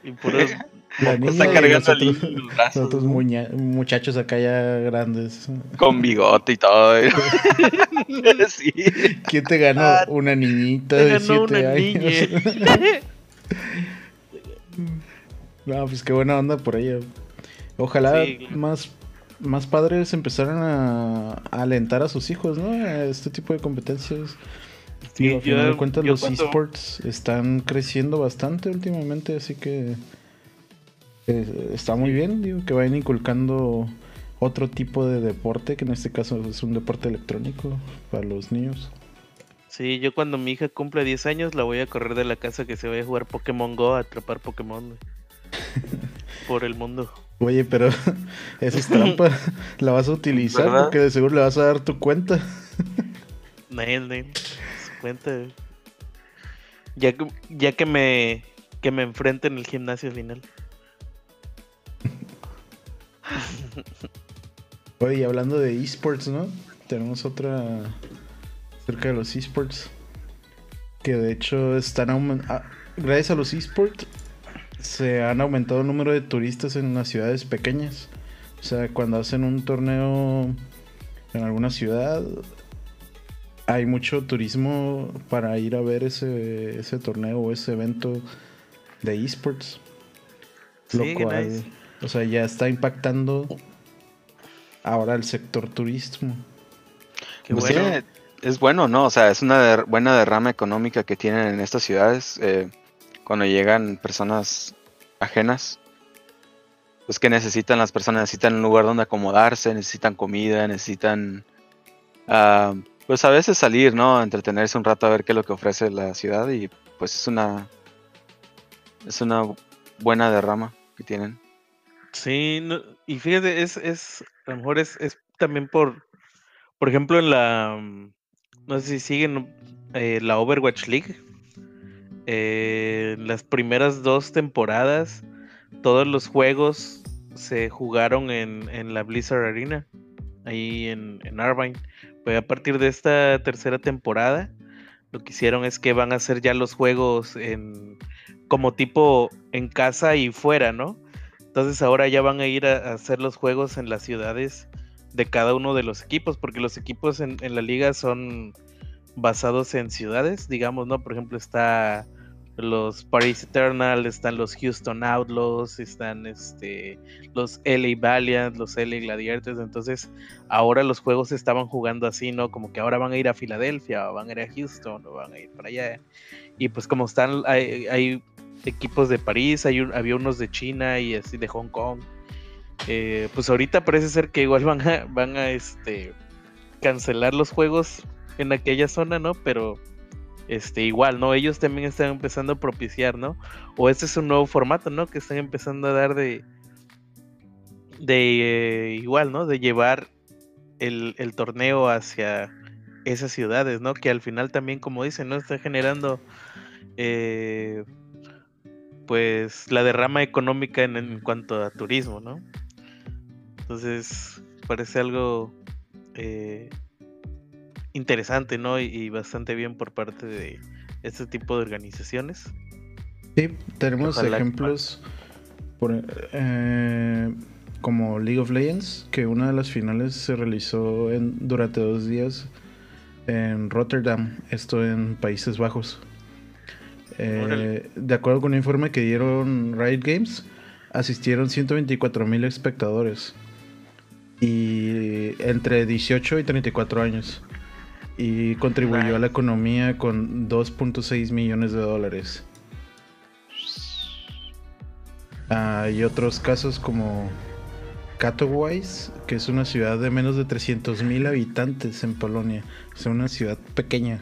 Y puros (laughs) La niña Está y cargando los el otros- niño en los brazos, los otros ¿no? muña- muchachos acá ya grandes. Con bigote y todo. (laughs) sí. ¿Quién te ganó? Ah, una niñita te de ganó 7 una años. (laughs) no, pues qué buena onda por ella. Ojalá Sí, claro. más, más padres empezaran a, a alentar a sus hijos, ¿no? A este tipo de competencias. Sí, Digo, a final de cuentas, los cuando- esports están creciendo bastante últimamente, así que eh, está muy bien, digo, que vayan inculcando otro tipo de deporte, que en este caso es un deporte electrónico para los niños. Sí, yo cuando mi hija cumpla 10 años la voy a correr de la casa que se vaya a jugar Pokémon Go a atrapar Pokémon (laughs) por el mundo. Oye, pero (laughs) esa es trampa, (laughs) la vas a utilizar ¿Verdad? porque de seguro le vas a dar tu cuenta. Nail, cuenta. Ya que, ya que me que me enfrente en el gimnasio final. (laughs) Oye, hablando de esports, ¿no? Tenemos otra acerca de los esports. Que de hecho están aumentando. gracias a los esports se han aumentado el número de turistas en las ciudades pequeñas. O sea, cuando hacen un torneo en alguna ciudad, hay mucho turismo para ir a ver ese, ese torneo o ese evento de esports. Lo Sí, qué cual, nice. o sea, ya está impactando ahora el sector turismo. Qué Pues sí, bueno. es bueno, ¿no? O sea, es una der- buena derrama económica que tienen en estas ciudades eh, cuando llegan personas ajenas. Pues que necesitan las personas, necesitan un lugar donde acomodarse, necesitan comida, necesitan, ah, pues a veces salir, ¿no? Entretenerse un rato a ver qué es lo que ofrece la ciudad y pues es una, es una buena derrama que tienen. Sí, no- y fíjate, es, es, a lo mejor es, es también por, por ejemplo, en la, no sé si siguen eh, la Overwatch League, eh, las primeras dos temporadas, todos los juegos se jugaron en, en la Blizzard Arena, ahí en, en. A partir de esta tercera temporada, lo que hicieron es que van a hacer ya los juegos en como tipo en casa y fuera, ¿no? Entonces ahora ya van a ir a, hacer los juegos en las ciudades de cada uno de los equipos, porque los equipos en la liga son basados en ciudades, digamos, ¿no? Por ejemplo, está los Paris Eternal, están los Houston Outlaws, están este, los LA Valiant, los LA Gladiators. Entonces, ahora los juegos estaban jugando así, ¿no? Como que ahora van a ir a Filadelfia, o van a ir a Houston, o van a ir para allá. Y pues, como están, hay, equipos de París, hay había unos de China y así de Hong Kong. Eh, pues ahorita parece ser que igual van a, van a este, cancelar los juegos en aquella zona, ¿no? Pero este, igual, ¿no? Ellos también están empezando a propiciar, ¿no? O este es un nuevo formato, ¿no? Que están empezando a dar de, de eh, igual, ¿no? De llevar el, torneo hacia esas ciudades, ¿no? Que al final también, como dicen, ¿no? Está generando, eh, pues, la derrama económica en, cuanto a turismo, ¿no? Entonces, parece algo eh, interesante, ¿no? Y, bastante bien por parte de este tipo de organizaciones. Sí, tenemos ejemplos por, eh, como League of Legends, que una de las finales se realizó en, durante dos días en Rotterdam, esto en Países Bajos. Eh, de acuerdo con un informe que dieron Riot Games, asistieron 124 mil espectadores y entre 18 y 34 años y contribuyó a la economía con 2.6 millones de dólares. Hay otros casos como Katowice, que es una ciudad de menos de 300 mil habitantes en Polonia, es una ciudad pequeña.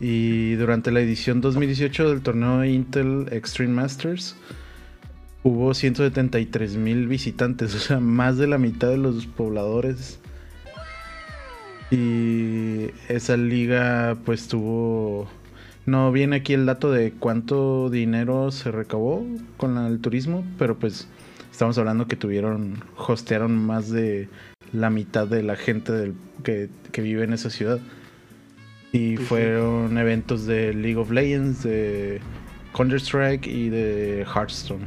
y durante la edición 2018 del torneo Intel Extreme Masters, hubo 173 mil visitantes, o sea, más de la mitad de los pobladores y esa liga pues tuvo... No viene aquí el dato de cuánto dinero se recabó con el turismo, pero pues estamos hablando que tuvieron, hostearon más de la mitad de la gente del, que, vive en esa ciudad. Y fueron eventos de League of Legends, de Counter-Strike y de Hearthstone.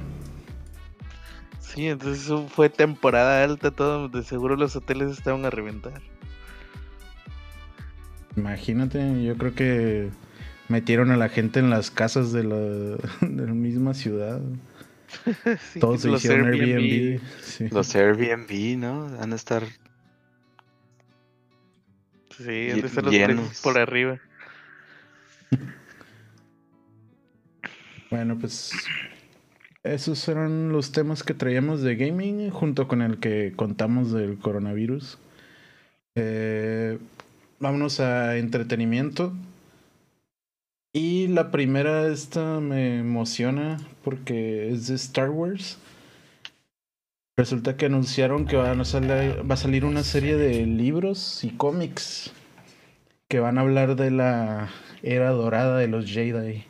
Sí, entonces fue temporada alta, todo, de seguro los hoteles estaban a reventar. Imagínate, yo creo que metieron a la gente en las casas de la, (laughs) de la misma ciudad. (laughs) Todos se hicieron Airbnb. Los Airbnb, ¿no? Van a estar. Sí, han de estar los precios por arriba. Bueno, pues. Esos eran los temas que traíamos de gaming, junto con el que contamos del coronavirus. Eh, vámonos a entretenimiento. Y la primera, esta me emociona porque es de Star Wars. Resulta que anunciaron que van a salir, va a salir una serie de libros y cómics que van a hablar de la era dorada de los Jedi.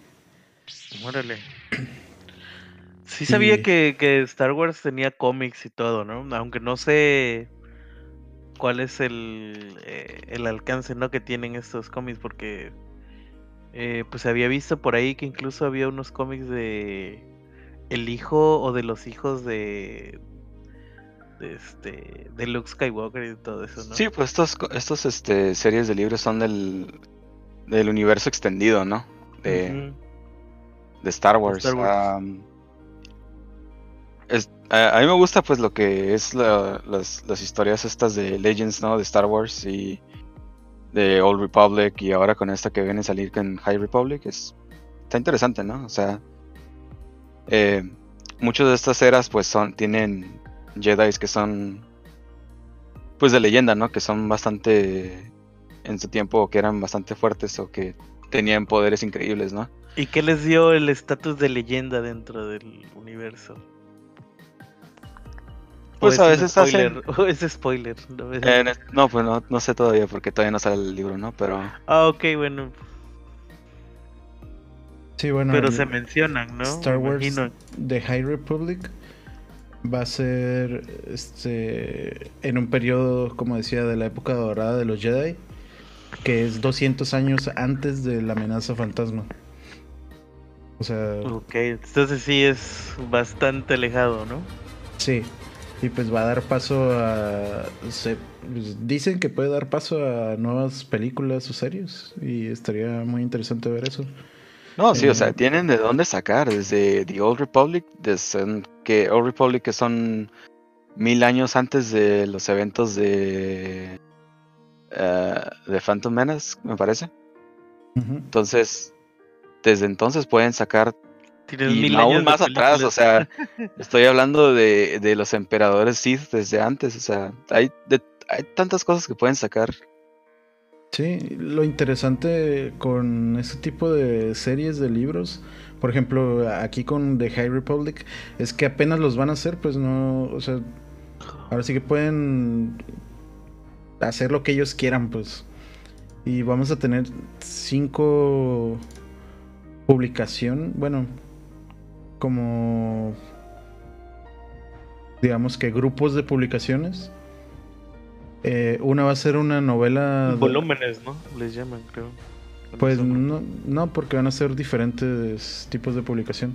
Órale. Sí sabía que, que Star Wars tenía cómics y todo, ¿no? Aunque no sé cuál es el, eh, el alcance ¿no? que tienen estos cómics, porque eh, pues había visto por ahí que incluso había unos cómics de el hijo o de los hijos de, de este de Luke Skywalker y todo eso, ¿no? Sí, pues estos estos este series de libros son del del universo extendido, ¿no? De, de Star Wars. A, mí me gusta pues lo que es las, historias estas de Legends, ¿no? De Star Wars y de Old Republic y ahora con esta que viene a salir con High Republic. Es, está interesante, ¿no? O sea, eh, muchas de estas eras pues son, tienen Jedi que son pues de leyenda, ¿no? Que son bastante en su tiempo que eran bastante fuertes o que tenían poderes increíbles, ¿no? ¿Y qué les dio el estatus de leyenda dentro del universo? Pues a veces spoiler, (laughs) es spoiler. No, pues no, sé todavía porque todavía no sale el libro, ¿no? Pero. Ah, ok, bueno. Sí, bueno. Pero se mencionan, ¿no? Star Wars The High Republic va a ser este en un periodo, como decía, de la época dorada de los Jedi, que es 200 años antes de la amenaza fantasma. O sea. Ok, entonces sí es bastante alejado, ¿no? Sí. Y pues va a dar paso a... Se, pues, dicen que puede dar paso a nuevas películas o series. Y estaría muy interesante ver eso. No, sí, o Eh, sea, tienen de dónde sacar, desde The Old Republic, desde que Old Republic que son mil años antes de los eventos de eh, de Phantom Menace, me parece. Entonces, desde entonces pueden sacar Tienes y mil aún más atrás, o sea, (laughs) estoy hablando de, de los emperadores Sith desde antes, o sea, hay, de- hay tantas cosas que pueden sacar. Sí, lo interesante con este tipo de series de libros, por ejemplo, aquí con The High Republic, es que apenas los van a hacer, pues no, o sea, ahora sí que pueden hacer lo que ellos quieran, pues. Y vamos a tener cinco publicación, bueno, como digamos que grupos de publicaciones. Eh, una va a ser una novela. de- Volúmenes, ¿no? Les llaman, creo. Pues no, no, porque van a ser diferentes tipos de publicación.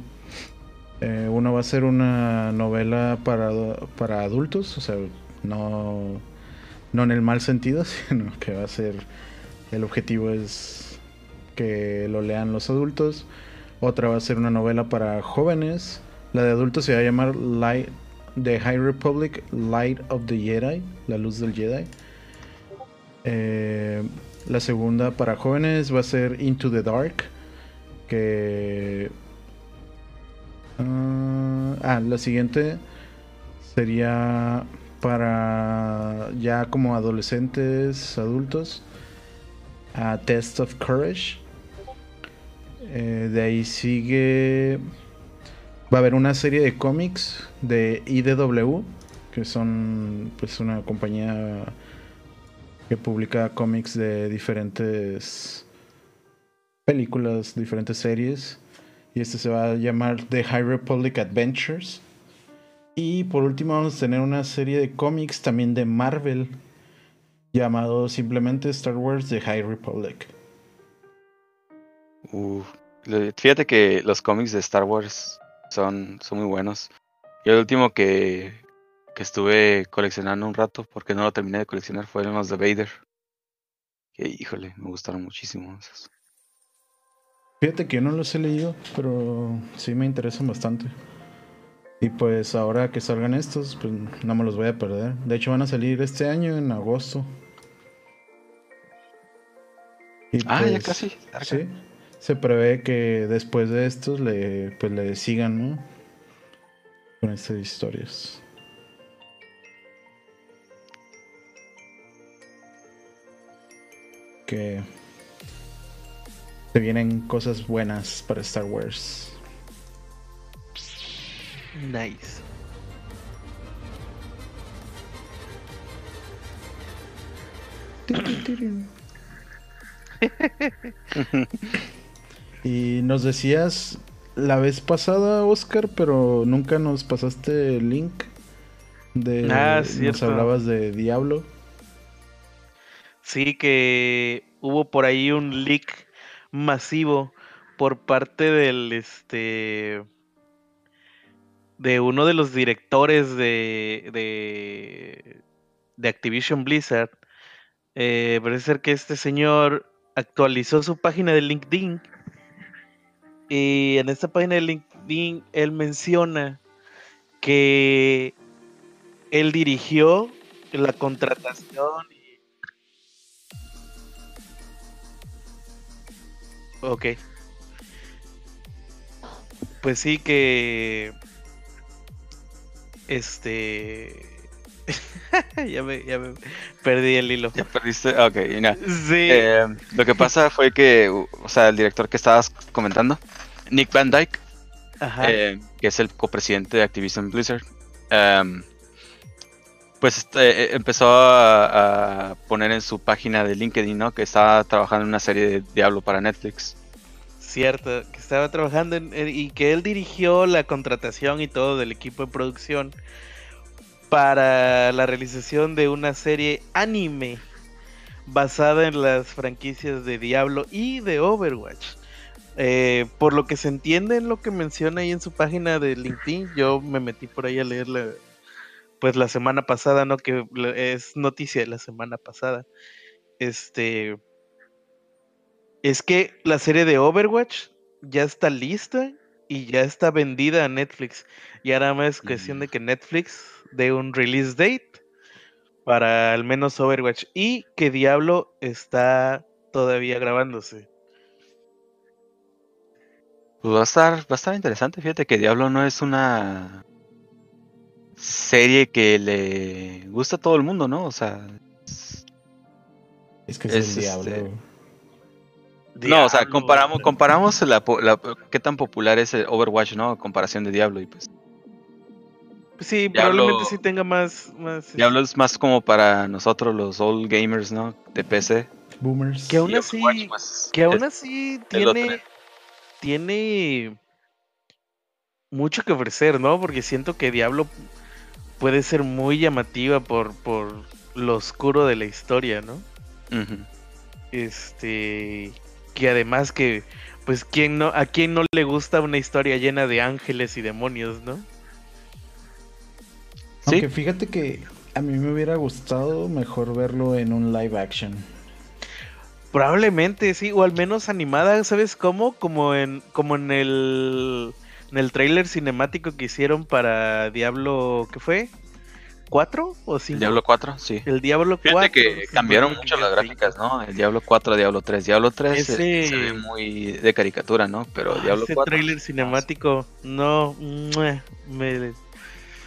Eh, una va a ser una novela para, para adultos, o sea, no, no en el mal sentido, (laughs) sino que va a ser. El objetivo es que lo lean los adultos. Otra va a ser una novela para jóvenes. La de adultos se va a llamar Light, The High Republic Light of the Jedi, la luz del Jedi. Eh, la segunda para jóvenes va a ser Into the Dark. Que. ah, ah, la siguiente sería para ya como adolescentes, adultos. a Test of Courage. Eh, de ahí sigue. Va a haber una serie de cómics de IDW, que son pues una compañía que publica cómics de diferentes películas, diferentes series. Y este se va a llamar The High Republic Adventures. Y por último vamos a tener una serie de cómics también de Marvel llamado simplemente Star Wars The High Republic. Uf, fíjate que los cómics de Star Wars son, son muy buenos. Yo el último que, que estuve coleccionando un rato, porque no lo terminé de coleccionar, fueron los de Vader. Que híjole, me gustaron muchísimo esos. Fíjate que yo no los he leído, pero sí me interesan bastante. Y pues ahora que salgan estos, pues no me los voy a perder. De hecho van a salir este año en agosto. Y Ah, ya pues, casi. Sí. Se prevé que después de estos le, pues le sigan, ¿no? Con estas historias. Que se vienen cosas buenas para Star Wars. Nice. (laughs) Y nos decías la vez pasada, Oscar, pero nunca nos pasaste el link de Ah, nos cierto. hablabas de Diablo. Sí, que hubo por ahí un leak masivo por parte del este de uno de los directores de de, de Activision Blizzard. Eh, parece ser que este señor actualizó su página de LinkedIn y en esta página de LinkedIn él menciona que él dirigió la contratación y Ok. Pues sí que. Este. (laughs) ya, me, ya me perdí el hilo. ¿Ya perdiste? Ok, mira. Sí. Eh, lo que pasa fue que, o sea, el director que estabas comentando, Nick Van Dyke, Ajá. eh, que es el copresidente de Activision Blizzard, em, pues este, eh, empezó a, a poner en su página de LinkedIn, ¿no? Que estaba trabajando en una serie de Diablo para Netflix. Cierto, que estaba trabajando en- y que él dirigió la contratación y todo del equipo de producción para la realización de una serie anime basada en las franquicias de Diablo y de Overwatch. Eh, por lo que se entiende en lo que menciona ahí en su página de LinkedIn, yo me metí por ahí a leerla pues la semana pasada, ¿no? Que es noticia de la semana pasada. Este es que la serie de Overwatch ya está lista y ya está vendida a Netflix. Y ahora más es cuestión de Mm. que Netflix dé un release date para al menos Overwatch y que Diablo está todavía grabándose. Pues va a estar, va a estar interesante. Fíjate que Diablo no es una serie que le gusta a todo el mundo, ¿no? O sea, es- Es que es, Es, el diablo. este, no, o sea, comparamos, comparamos la, la- qué tan popular es el Overwatch, ¿no? A comparación de Diablo y pues Sí, Diablo- probablemente sí tenga más. más Diablo es más como para nosotros los old gamers, ¿no? De PC. Boomers. Que aún así- Overwatch, pues, Que aún es- así es tiene, tiene mucho que ofrecer, ¿no? Porque siento que Diablo puede ser muy llamativa por, por lo oscuro de la historia, ¿no? Este, que además que, pues, ¿quién no, ¿a quién no le gusta una historia llena de ángeles y demonios, ¿no? Sí, Aunque fíjate que a mí me hubiera gustado mejor verlo en un live action. Probablemente, sí, o al menos animada, ¿sabes cómo? Como en, como en el, en el tráiler cinemático que hicieron para Diablo, ¿qué fue? ¿Cuatro o cinco? el Diablo 4, sí. El Diablo 4. Fíjate que cambiaron mucho las gráficas, ¿no? El Diablo 4, Diablo 3. Diablo 3 se- se, Ese- ve muy de caricatura, ¿no? Pero Ah, Diablo ese 4. tráiler cinemático, no, me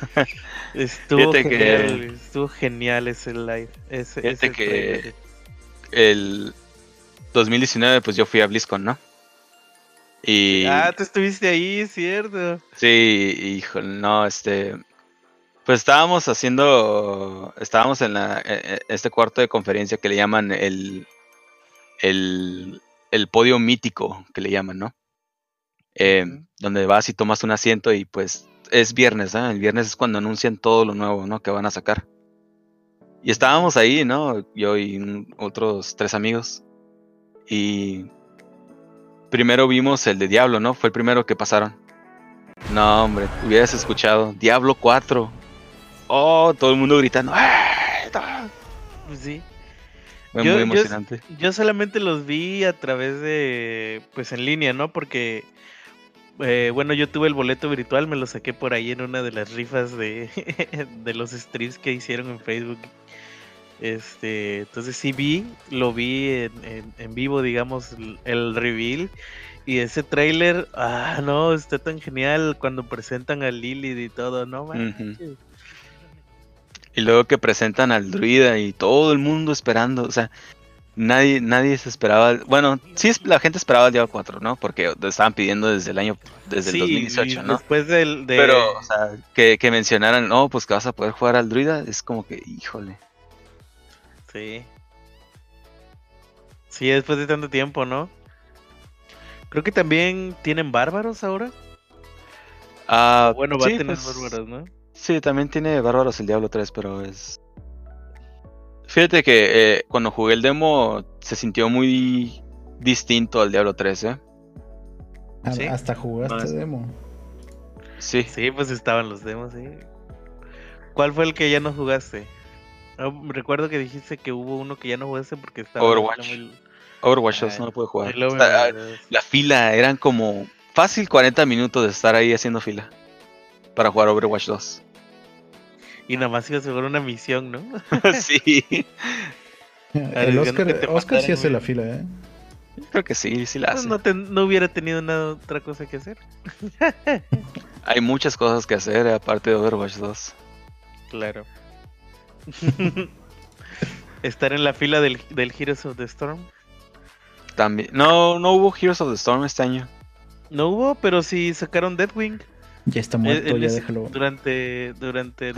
(laughs) estuvo Fíjate que- genial, estuvo genial ese live, ese, Fíjate ese que-. El 2019, pues yo fui a BlizzCon, ¿no? Y. Ah, tú estuviste ahí, cierto. Sí, híjole, no, este. Pues estábamos haciendo. Estábamos en la, e- e- este cuarto de conferencia que le llaman el. El, el podio mítico, que le llaman, ¿no? Eh. Donde vas y tomas un asiento y pues es viernes, ¿no? El viernes es cuando anuncian todo lo nuevo, ¿no? Que van a sacar. Y estábamos ahí, ¿no? Yo y un- otros tres amigos. Y primero vimos el de Diablo, ¿no? Fue el primero que pasaron. No, hombre, hubieras escuchado Diablo 4. Oh, todo el mundo gritando. ¡Ah! Sí. Fue Yo- muy emocionante. Yo solamente los vi a través de, pues en línea, ¿no? Porque, eh, bueno, yo tuve el boleto virtual, me lo saqué por ahí en una de las rifas de, (laughs) de los streams que hicieron en Facebook. Este, entonces sí vi, lo vi en, en- en vivo, digamos, el, reveal. Y ese tráiler, ah, no, está tan genial cuando presentan a Lilith y todo, ¿no? manches. Y luego que presentan al druida y todo el mundo esperando, o sea, nadie, nadie se esperaba. Bueno, sí es- la gente esperaba el Diablo 4, ¿no? Porque lo estaban pidiendo desde el año, desde Sí, el y 2018, ¿no? Después del, de... Pero, o sea, que, que mencionaran, no, pues que vas a poder jugar al druida, es como que, híjole. Sí. Sí, después de tanto tiempo, ¿no? Creo que también tienen bárbaros ahora. Ah, Bueno, va sí, a tener pues, bárbaros, ¿no? Sí, también tiene bárbaros el Diablo 3, pero es. Fíjate que eh, cuando jugué el demo se sintió muy distinto al Diablo 3, ¿eh? A- Sí. Hasta jugaste Más. demo. Sí. Sí, pues estaban los demos, sí. ¿Cuál fue el que ya no jugaste? Ah, recuerdo que dijiste que hubo uno que ya no jugaste porque estaba... Overwatch. muy- Overwatch 2 Ah, no lo pude jugar. la fila eran como fácil 40 minutos de estar ahí haciendo fila para jugar Overwatch 2. Y nada más ibas a jugar una misión, ¿no? (laughs) sí, El Oscar, sí hace la fila, ¿eh? creo que sí, sí la hace. no hubiera tenido nada otra cosa que hacer. (laughs) Hay muchas cosas que hacer aparte de Overwatch 2. Claro. (laughs) Estar en la fila del, del Heroes of the Storm. También. No, no hubo Heroes of the Storm este año. No hubo, pero sí sacaron Deadwing. Ya está Eh, muerto, en ya ese- déjalo. Durante, durante el...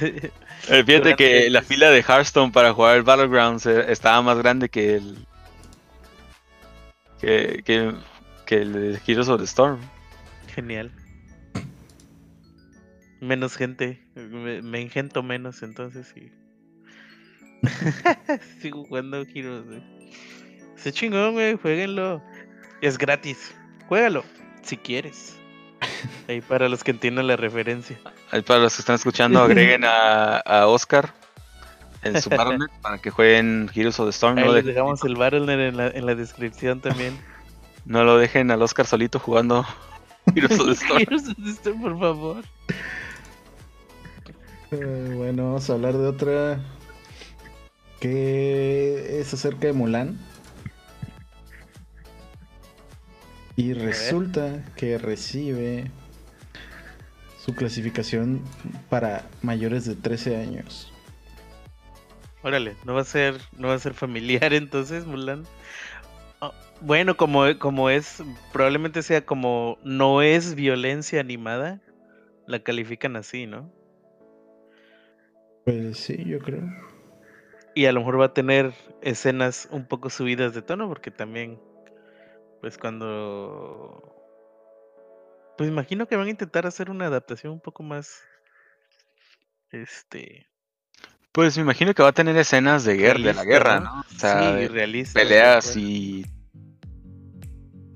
Eh, fíjate Durante- que la fila de Hearthstone para jugar el Battlegrounds eh, estaba más grande que el. que, que, que el de Heroes of the Storm. Genial. Menos gente. Me, me engento menos, entonces sí. (laughs) Sigo jugando Heroes, güey. Ese chingón, güey. Jueguenlo. Es gratis. Juégalo. Si quieres. Ahí para los que entiendan la referencia. Ahí para los que están escuchando, agreguen a, a Oscar en su Battle.net (laughs) para que jueguen Heroes of the Storm. Ahí no les dejen- dejamos el Battle.net en la, en la descripción también. No lo dejen al Oscar solito jugando (laughs) Heroes of the Storm. Heroes of the Storm, por favor. Eh, bueno, vamos a hablar de otra que es acerca de Mulan. Y resulta que recibe su clasificación para mayores de 13 años. Órale, no va a ser, no va a ser familiar (laughs) entonces, Mulan. Ah, bueno, como, como es, probablemente sea como no es violencia animada, la califican así, ¿no? Pues sí, yo creo. Y a lo mejor va a tener escenas un poco subidas de tono, porque también, pues cuando... Pues imagino que van a intentar hacer una adaptación un poco más... Este... Pues me imagino que va a tener escenas de guerra, de la guerra, ¿no? O sea, sí, realista. peleas y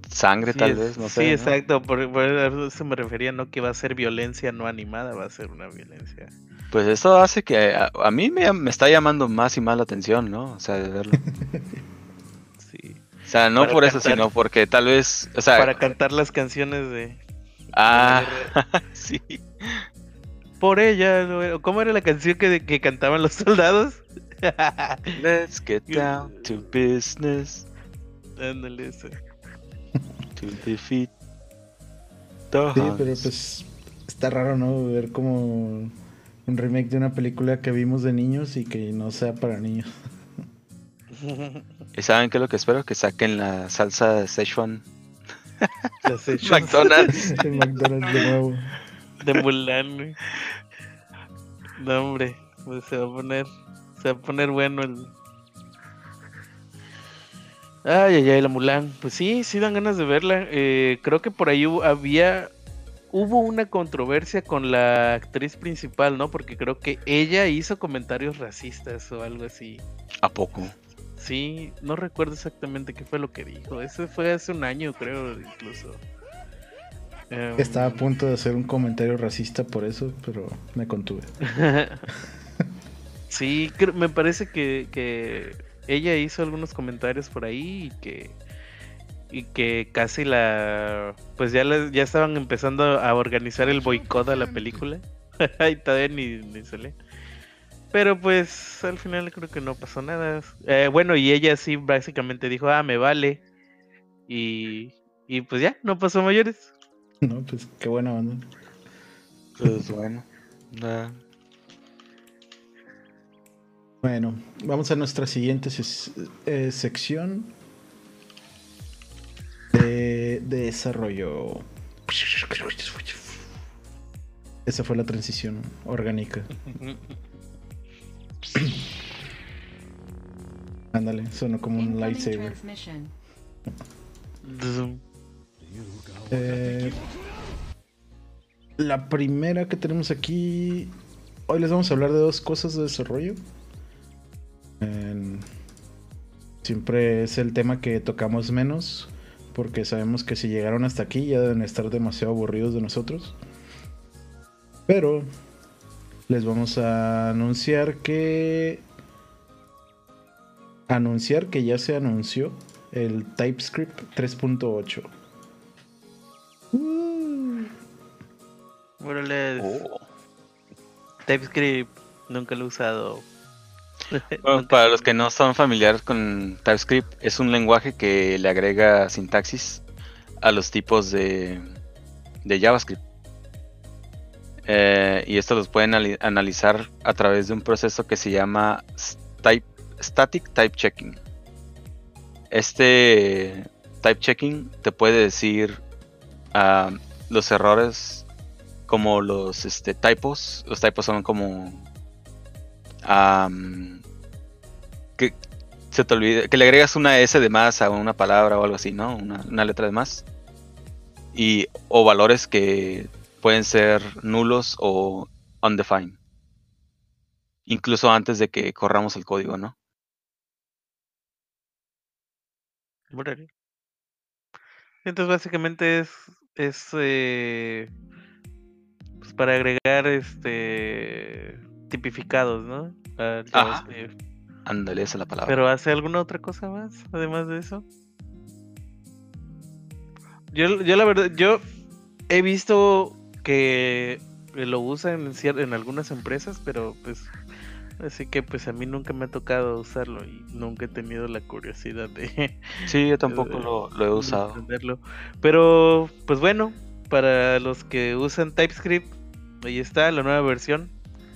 sangre Sí, tal es- vez, no sí, sé. ¿no? exacto, por, por eso me refería, no que va a ser violencia no animada, va a ser una violencia. Pues eso hace que a, a mí me, me está llamando más y más la atención, ¿no? O sea, de verlo. (laughs) Sea, no por eso, sino porque tal vez, o sea, Para cantar las canciones de... ah, (laughs) sí. Por ella, ¿no? ¿cómo era la canción que, que cantaban los (laughs) soldados? Let's get down to business Ándale, eso. to defeat the Sí, pero pues está raro, ¿no? Ver como un remake de una película que vimos de niños y que no sea para niños. (laughs) ¿Y saben qué es lo que espero? Que saquen la salsa de Szechuan (laughs) Las hechas McDonald's. (laughs) De McDonald's de nuevo. de Mulan, güey. No, hombre, pues se va a poner, se va a poner bueno el... Ay, ay, ay, la Mulan. Pues sí, sí dan ganas de verla. Eh, creo que por ahí hubo- había, hubo una controversia con la actriz principal, ¿no? Porque creo que ella hizo comentarios racistas o algo así. ¿A poco? Sí, no recuerdo exactamente qué fue lo que dijo. Ese fue hace un año, creo, incluso. Em, Estaba a punto de hacer un comentario racista por eso, pero me contuve. (laughs) sí, creo- me parece que, que ella hizo algunos comentarios por ahí y que y que casi la pues ya la- ya estaban empezando a organizar el boicot a la película (laughs) y todavía ni, ni se lee. Pero pues al final creo que no pasó nada. Eh, bueno, y ella sí básicamente dijo, ah, me vale. Y, y pues ya, no pasó mayores. (laughs) No, pues qué buena onda. Pues bueno. nah. Bueno, vamos a nuestra siguiente ses- eh, sección de, de desarrollo. Esa fue la transición orgánica. (laughs) (coughs) Ándale, sonó como un lightsaber. Eh, la primera que tenemos aquí. Hoy les vamos a hablar de dos cosas de desarrollo. Siempre es el tema que tocamos menos. Porque sabemos que si llegaron hasta aquí ya deben estar demasiado aburridos de nosotros. Pero les vamos a anunciar que. Anunciar que ya se anunció el TypeScript 3.8. Órale, Oh. TypeScript nunca lo he usado. Bueno, (laughs) para los que no son familiares con TypeScript, es un lenguaje que le agrega sintaxis a los tipos de, de JavaScript. Eh, y esto los pueden ali- analizar a través de un proceso que se llama type- Static Type Checking. Este Type Checking te puede decir ah, los errores como los este, typos. Los typos son como que se te olvide, que le agregas una S de más a una palabra o algo así, ¿no? Una, una letra de más. Y, o valores que pueden ser nulos o undefined. Incluso antes de que corramos el código, ¿no? Entonces básicamente es, es eh, pues para agregar este tipificados, ¿no? Al Ajá. JavaScript. Ándale, esa es la palabra. Pero hace alguna otra cosa más además de eso. Yo, yo la verdad, yo he visto que lo usan en, en algunas empresas, pero pues así que pues a mí nunca me ha tocado usarlo y nunca he tenido la curiosidad de, (laughs) Sí, yo tampoco lo, lo he usado. entenderlo. Pero pues bueno, para los que usan TypeScript, ahí está la nueva versión.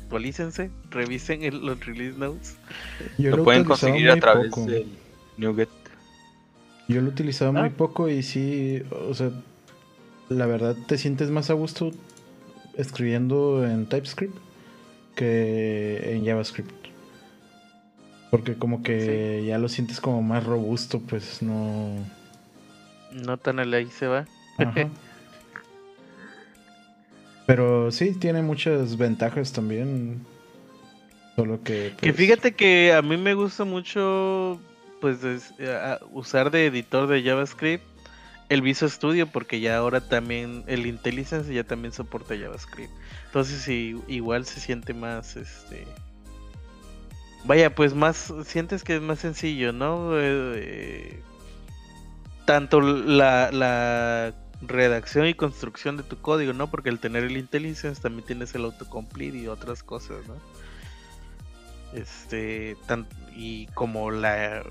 Actualícense, revisen el- los release notes. Yo Lo lo pueden conseguir a través poco. del NuGet. Yo lo utilizaba Ah. muy poco y sí, o sea, la verdad te sientes más a gusto escribiendo en TypeScript que en JavaScript. Porque como que ya lo sientes como más robusto, pues no... No tan al ahí se va. Ajá. Pero sí, tiene muchas ventajas también. Solo que... Que pues, fíjate que a mí me gusta mucho pues es- a- usar de editor de JavaScript el Visual Studio porque ya ahora también el IntelliSense ya también soporta JavaScript. Entonces sí, igual se siente más este Vaya, pues más sientes que es más sencillo, ¿no? Eh, tanto la, la redacción y construcción de tu código, ¿no? Porque al tener el IntelliSense también tienes el autocomplete y otras cosas, ¿no? este tan, y como la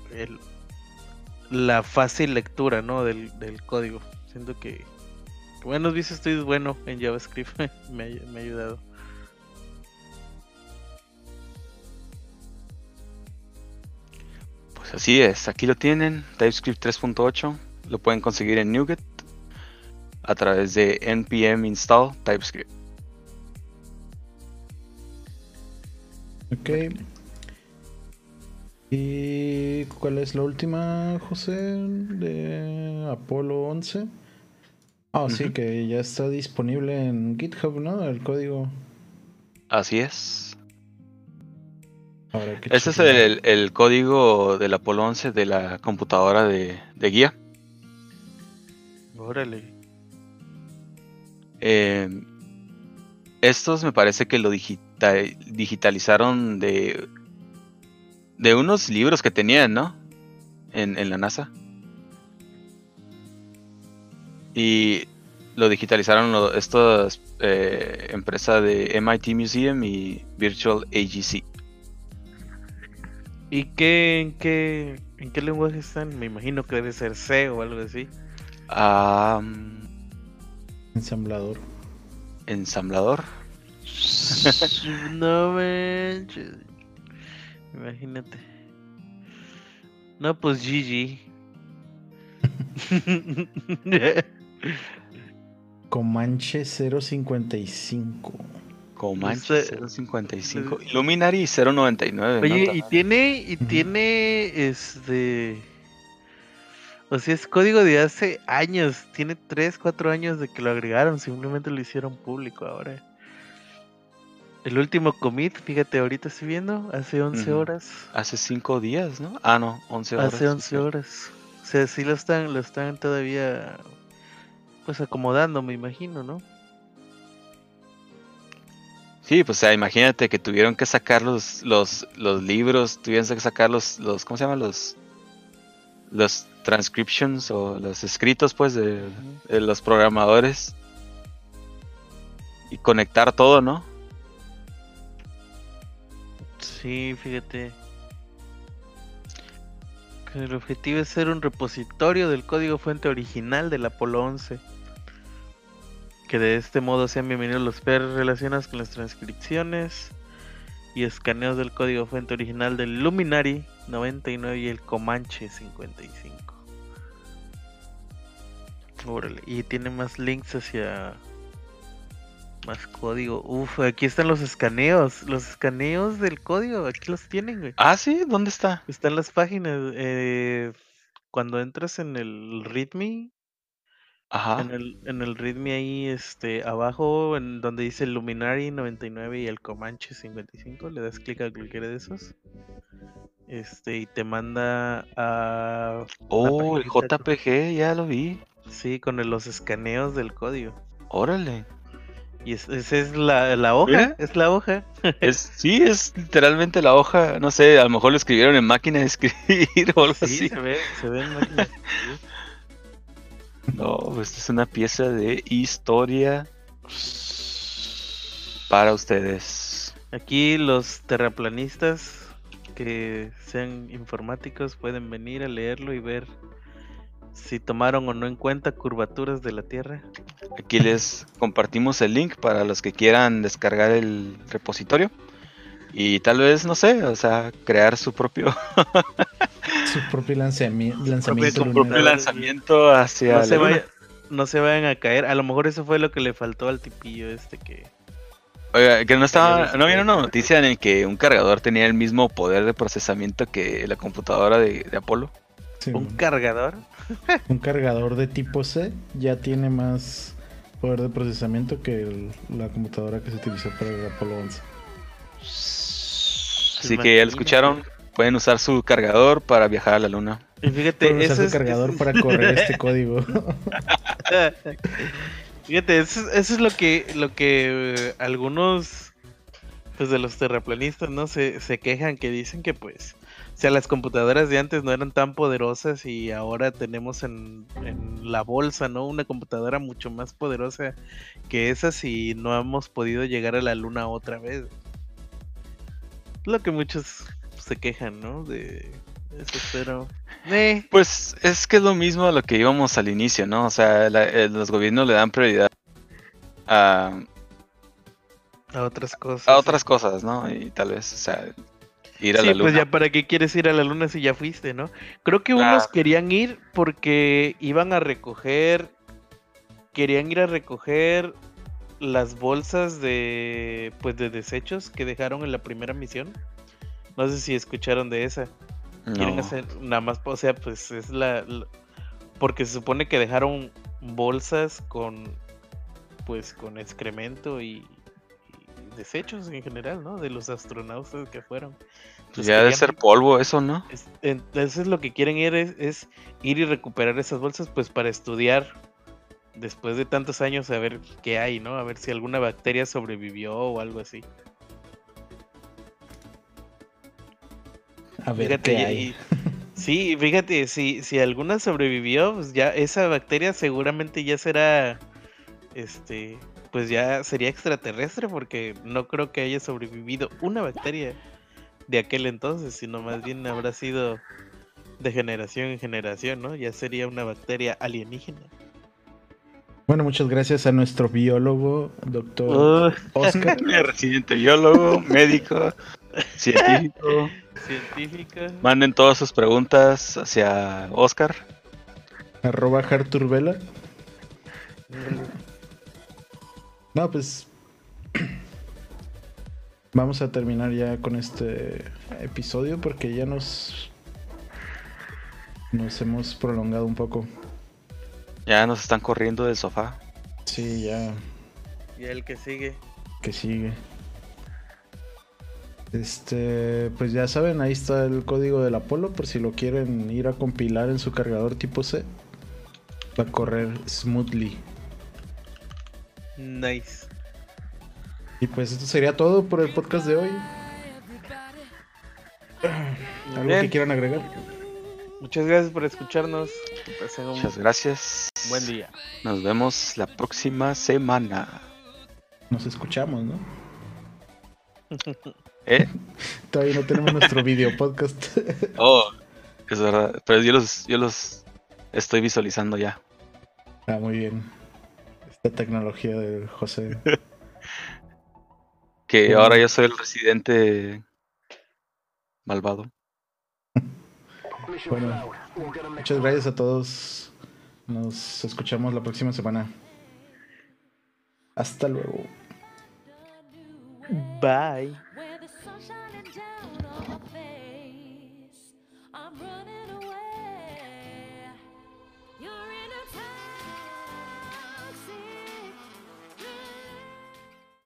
la fácil lectura no del, del código siento que, que bueno Visual Studio es bueno en JavaScript (laughs) me, ha- me ha ayudado Pues así es, aquí lo tienen, TypeScript 3.8, lo pueden conseguir en NuGet a través de npm install TypeScript. Ok. ¿Y cuál es la última, José? De Apolo 11. Ah, sí, Ujú. que ya está disponible en GitHub, ¿no? El código. Así es. Este es el, el código del Apolo 11 de la computadora de, de guía. órale Eh, estos me parece que lo digita- digitalizaron de, de unos libros que tenían, ¿no? En, en la NASA. Y lo digitalizaron lo- estas eh, empresas de MIT Museum y Virtual AGC. y qué en qué en qué lenguaje están me imagino que debe ser C o algo así Ah, mm, Ensamblador. ensamblador. (laughs) no manches imagínate no pues GG (laughs) Comanche 055. Comanche Este- 055. Luminary 099. Oye, ¿no? y tiene, y tiene, este, o sea, es código de hace años, tiene 3, 4 años de que lo agregaron, simplemente lo hicieron público ahora. El último commit, fíjate, ahorita estoy viendo, hace 11 Ujú. horas, Hace 5 días, ¿no? Ah, no, 11 horas. hace sí, 11 sí. horas. O sea, sí lo están, lo están todavía, pues acomodando, me imagino, ¿no? Sí, pues o sea, imagínate que tuvieron que sacar los, los, los libros, tuvieron que sacar los, los, ¿cómo se llaman? Los, los transcriptions o los escritos, pues, de, de los programadores. Y conectar todo, ¿no? Sí, fíjate. El objetivo es ser un repositorio del código fuente original del Apolo 11. Que de este modo sean bienvenidos los PR relacionados con las transcripciones y escaneos del código fuente original del Luminary 99 y el Comanche 55. Órale, y tiene más links hacia más código. Uf, aquí están los escaneos. Los escaneos del código, aquí los tienen, güey. Ah, sí, ¿dónde está? Están las páginas. eh, cuando entras en el README, Ajá. en el, en el README ahí, este, abajo, en donde dice Luminary 99 y el Comanche 55, le das clic a cualquiera de esos. Este, y te manda a. Oh, el. JPG, ya lo vi. Sí, con el- los escaneos del código. Órale. Y es- esa es la, la hoja, es la hoja. (laughs) Es, sí, es literalmente la hoja. No sé, a lo mejor lo escribieron en máquina de escribir (laughs) o algo Sí, así. se ve, se ve en máquina. No, pues es una pieza de historia para ustedes. Aquí los terraplanistas que sean informáticos pueden venir a leerlo y ver si tomaron o no en cuenta curvaturas de la Tierra. Aquí les compartimos el link para los que quieran descargar el repositorio y tal vez, no sé, o sea, crear su propio (laughs) Su propio lanzami- lanzamiento. su propio lanzamiento hacia No se, la luna. vaya- no se vayan a caer. A lo mejor eso fue lo que le faltó al tipillo este que... Oiga, que no estaba, no vieron eh. una noticia en el que un cargador tenía el mismo poder de procesamiento que la computadora de, de Apolo. Sí, ¿Un cargador? (laughs) Un cargador de tipo C ya tiene más poder de procesamiento que el- la computadora que se utilizó para el Apolo 11. Así que ya lo escucharon, pueden usar su cargador para viajar a la luna. Y fíjate, Pueden usar su es, cargador para correr este (laughs) código. Fíjate, eso, es- eso es lo que, lo que eh, algunos pues de los terraplanistas, ¿no? Se, se quejan, que dicen que pues, sea, las computadoras de antes no eran tan poderosas y ahora tenemos en, en la bolsa, ¿no? Una computadora mucho más poderosa que esas y no hemos podido llegar a la luna otra vez. Lo que muchos se quejan, ¿no? De eso, pero... Eh, Pues es que es lo mismo a lo que íbamos al inicio, ¿no? O sea, la- eh, los gobiernos le dan prioridad a, a otras cosas. a otras cosas, ¿no? Y tal vez, o sea, ir a Sí, la luna. pues ya para qué quieres ir a la luna si ya fuiste, ¿no? Creo que unos querían ir porque iban a recoger, querían ir a recoger las bolsas de, pues de desechos que dejaron en la primera misión. No sé si escucharon de esa. Quieren hacer nada más, o sea, pues es la, la- porque se supone que dejaron bolsas con, pues con excremento y desechos en general, ¿no? De los astronautas que fueron. Entonces Pues ya debe ser polvo eso, ¿no? es- Entonces lo que quieren ir es, es ir y recuperar esas bolsas pues para estudiar después de tantos años a ver qué hay, ¿no? A ver si alguna bacteria sobrevivió o algo así. A ver Fíjate, qué hay. y- sí, fíjate, si, si alguna sobrevivió, pues ya esa bacteria seguramente ya será, este, pues ya sería extraterrestre porque no creo que haya sobrevivido una bacteria de aquel entonces, sino más bien habrá sido de generación en generación, ¿no? Ya sería una bacteria alienígena. Bueno, muchas gracias a nuestro biólogo, doctor Oscar. (laughs) Residente biólogo, médico, (laughs) científico. científica. Manden todas sus preguntas hacia Oscar. arroba Harturbela. No, pues vamos a terminar ya con este episodio porque ya nos nos hemos prolongado un poco. Ya nos están corriendo del sofá. Sí, ya Y el que sigue. que sigue. Este, pues ya saben, ahí está el código del Apolo por si lo quieren ir a compilar en su cargador tipo C. Va a correr smoothly. Nice. Y pues esto sería todo por el podcast de hoy. ¿Algo bien. que quieran agregar? Muchas gracias por escucharnos. Un Muchas gracias. buen día. Nos vemos la próxima semana. Nos escuchamos, ¿no? (laughs) ¿Eh? (laughs) Todavía no tenemos nuestro video podcast. (laughs) Oh, es verdad. Pero yo los, yo los estoy visualizando ya. ah, muy bien. Tecnología de José. (laughs) Que Bueno. ahora yo soy el residente malvado. (laughs) Bueno, muchas gracias a todos. Nos escuchamos la próxima semana. Hasta luego. Bye.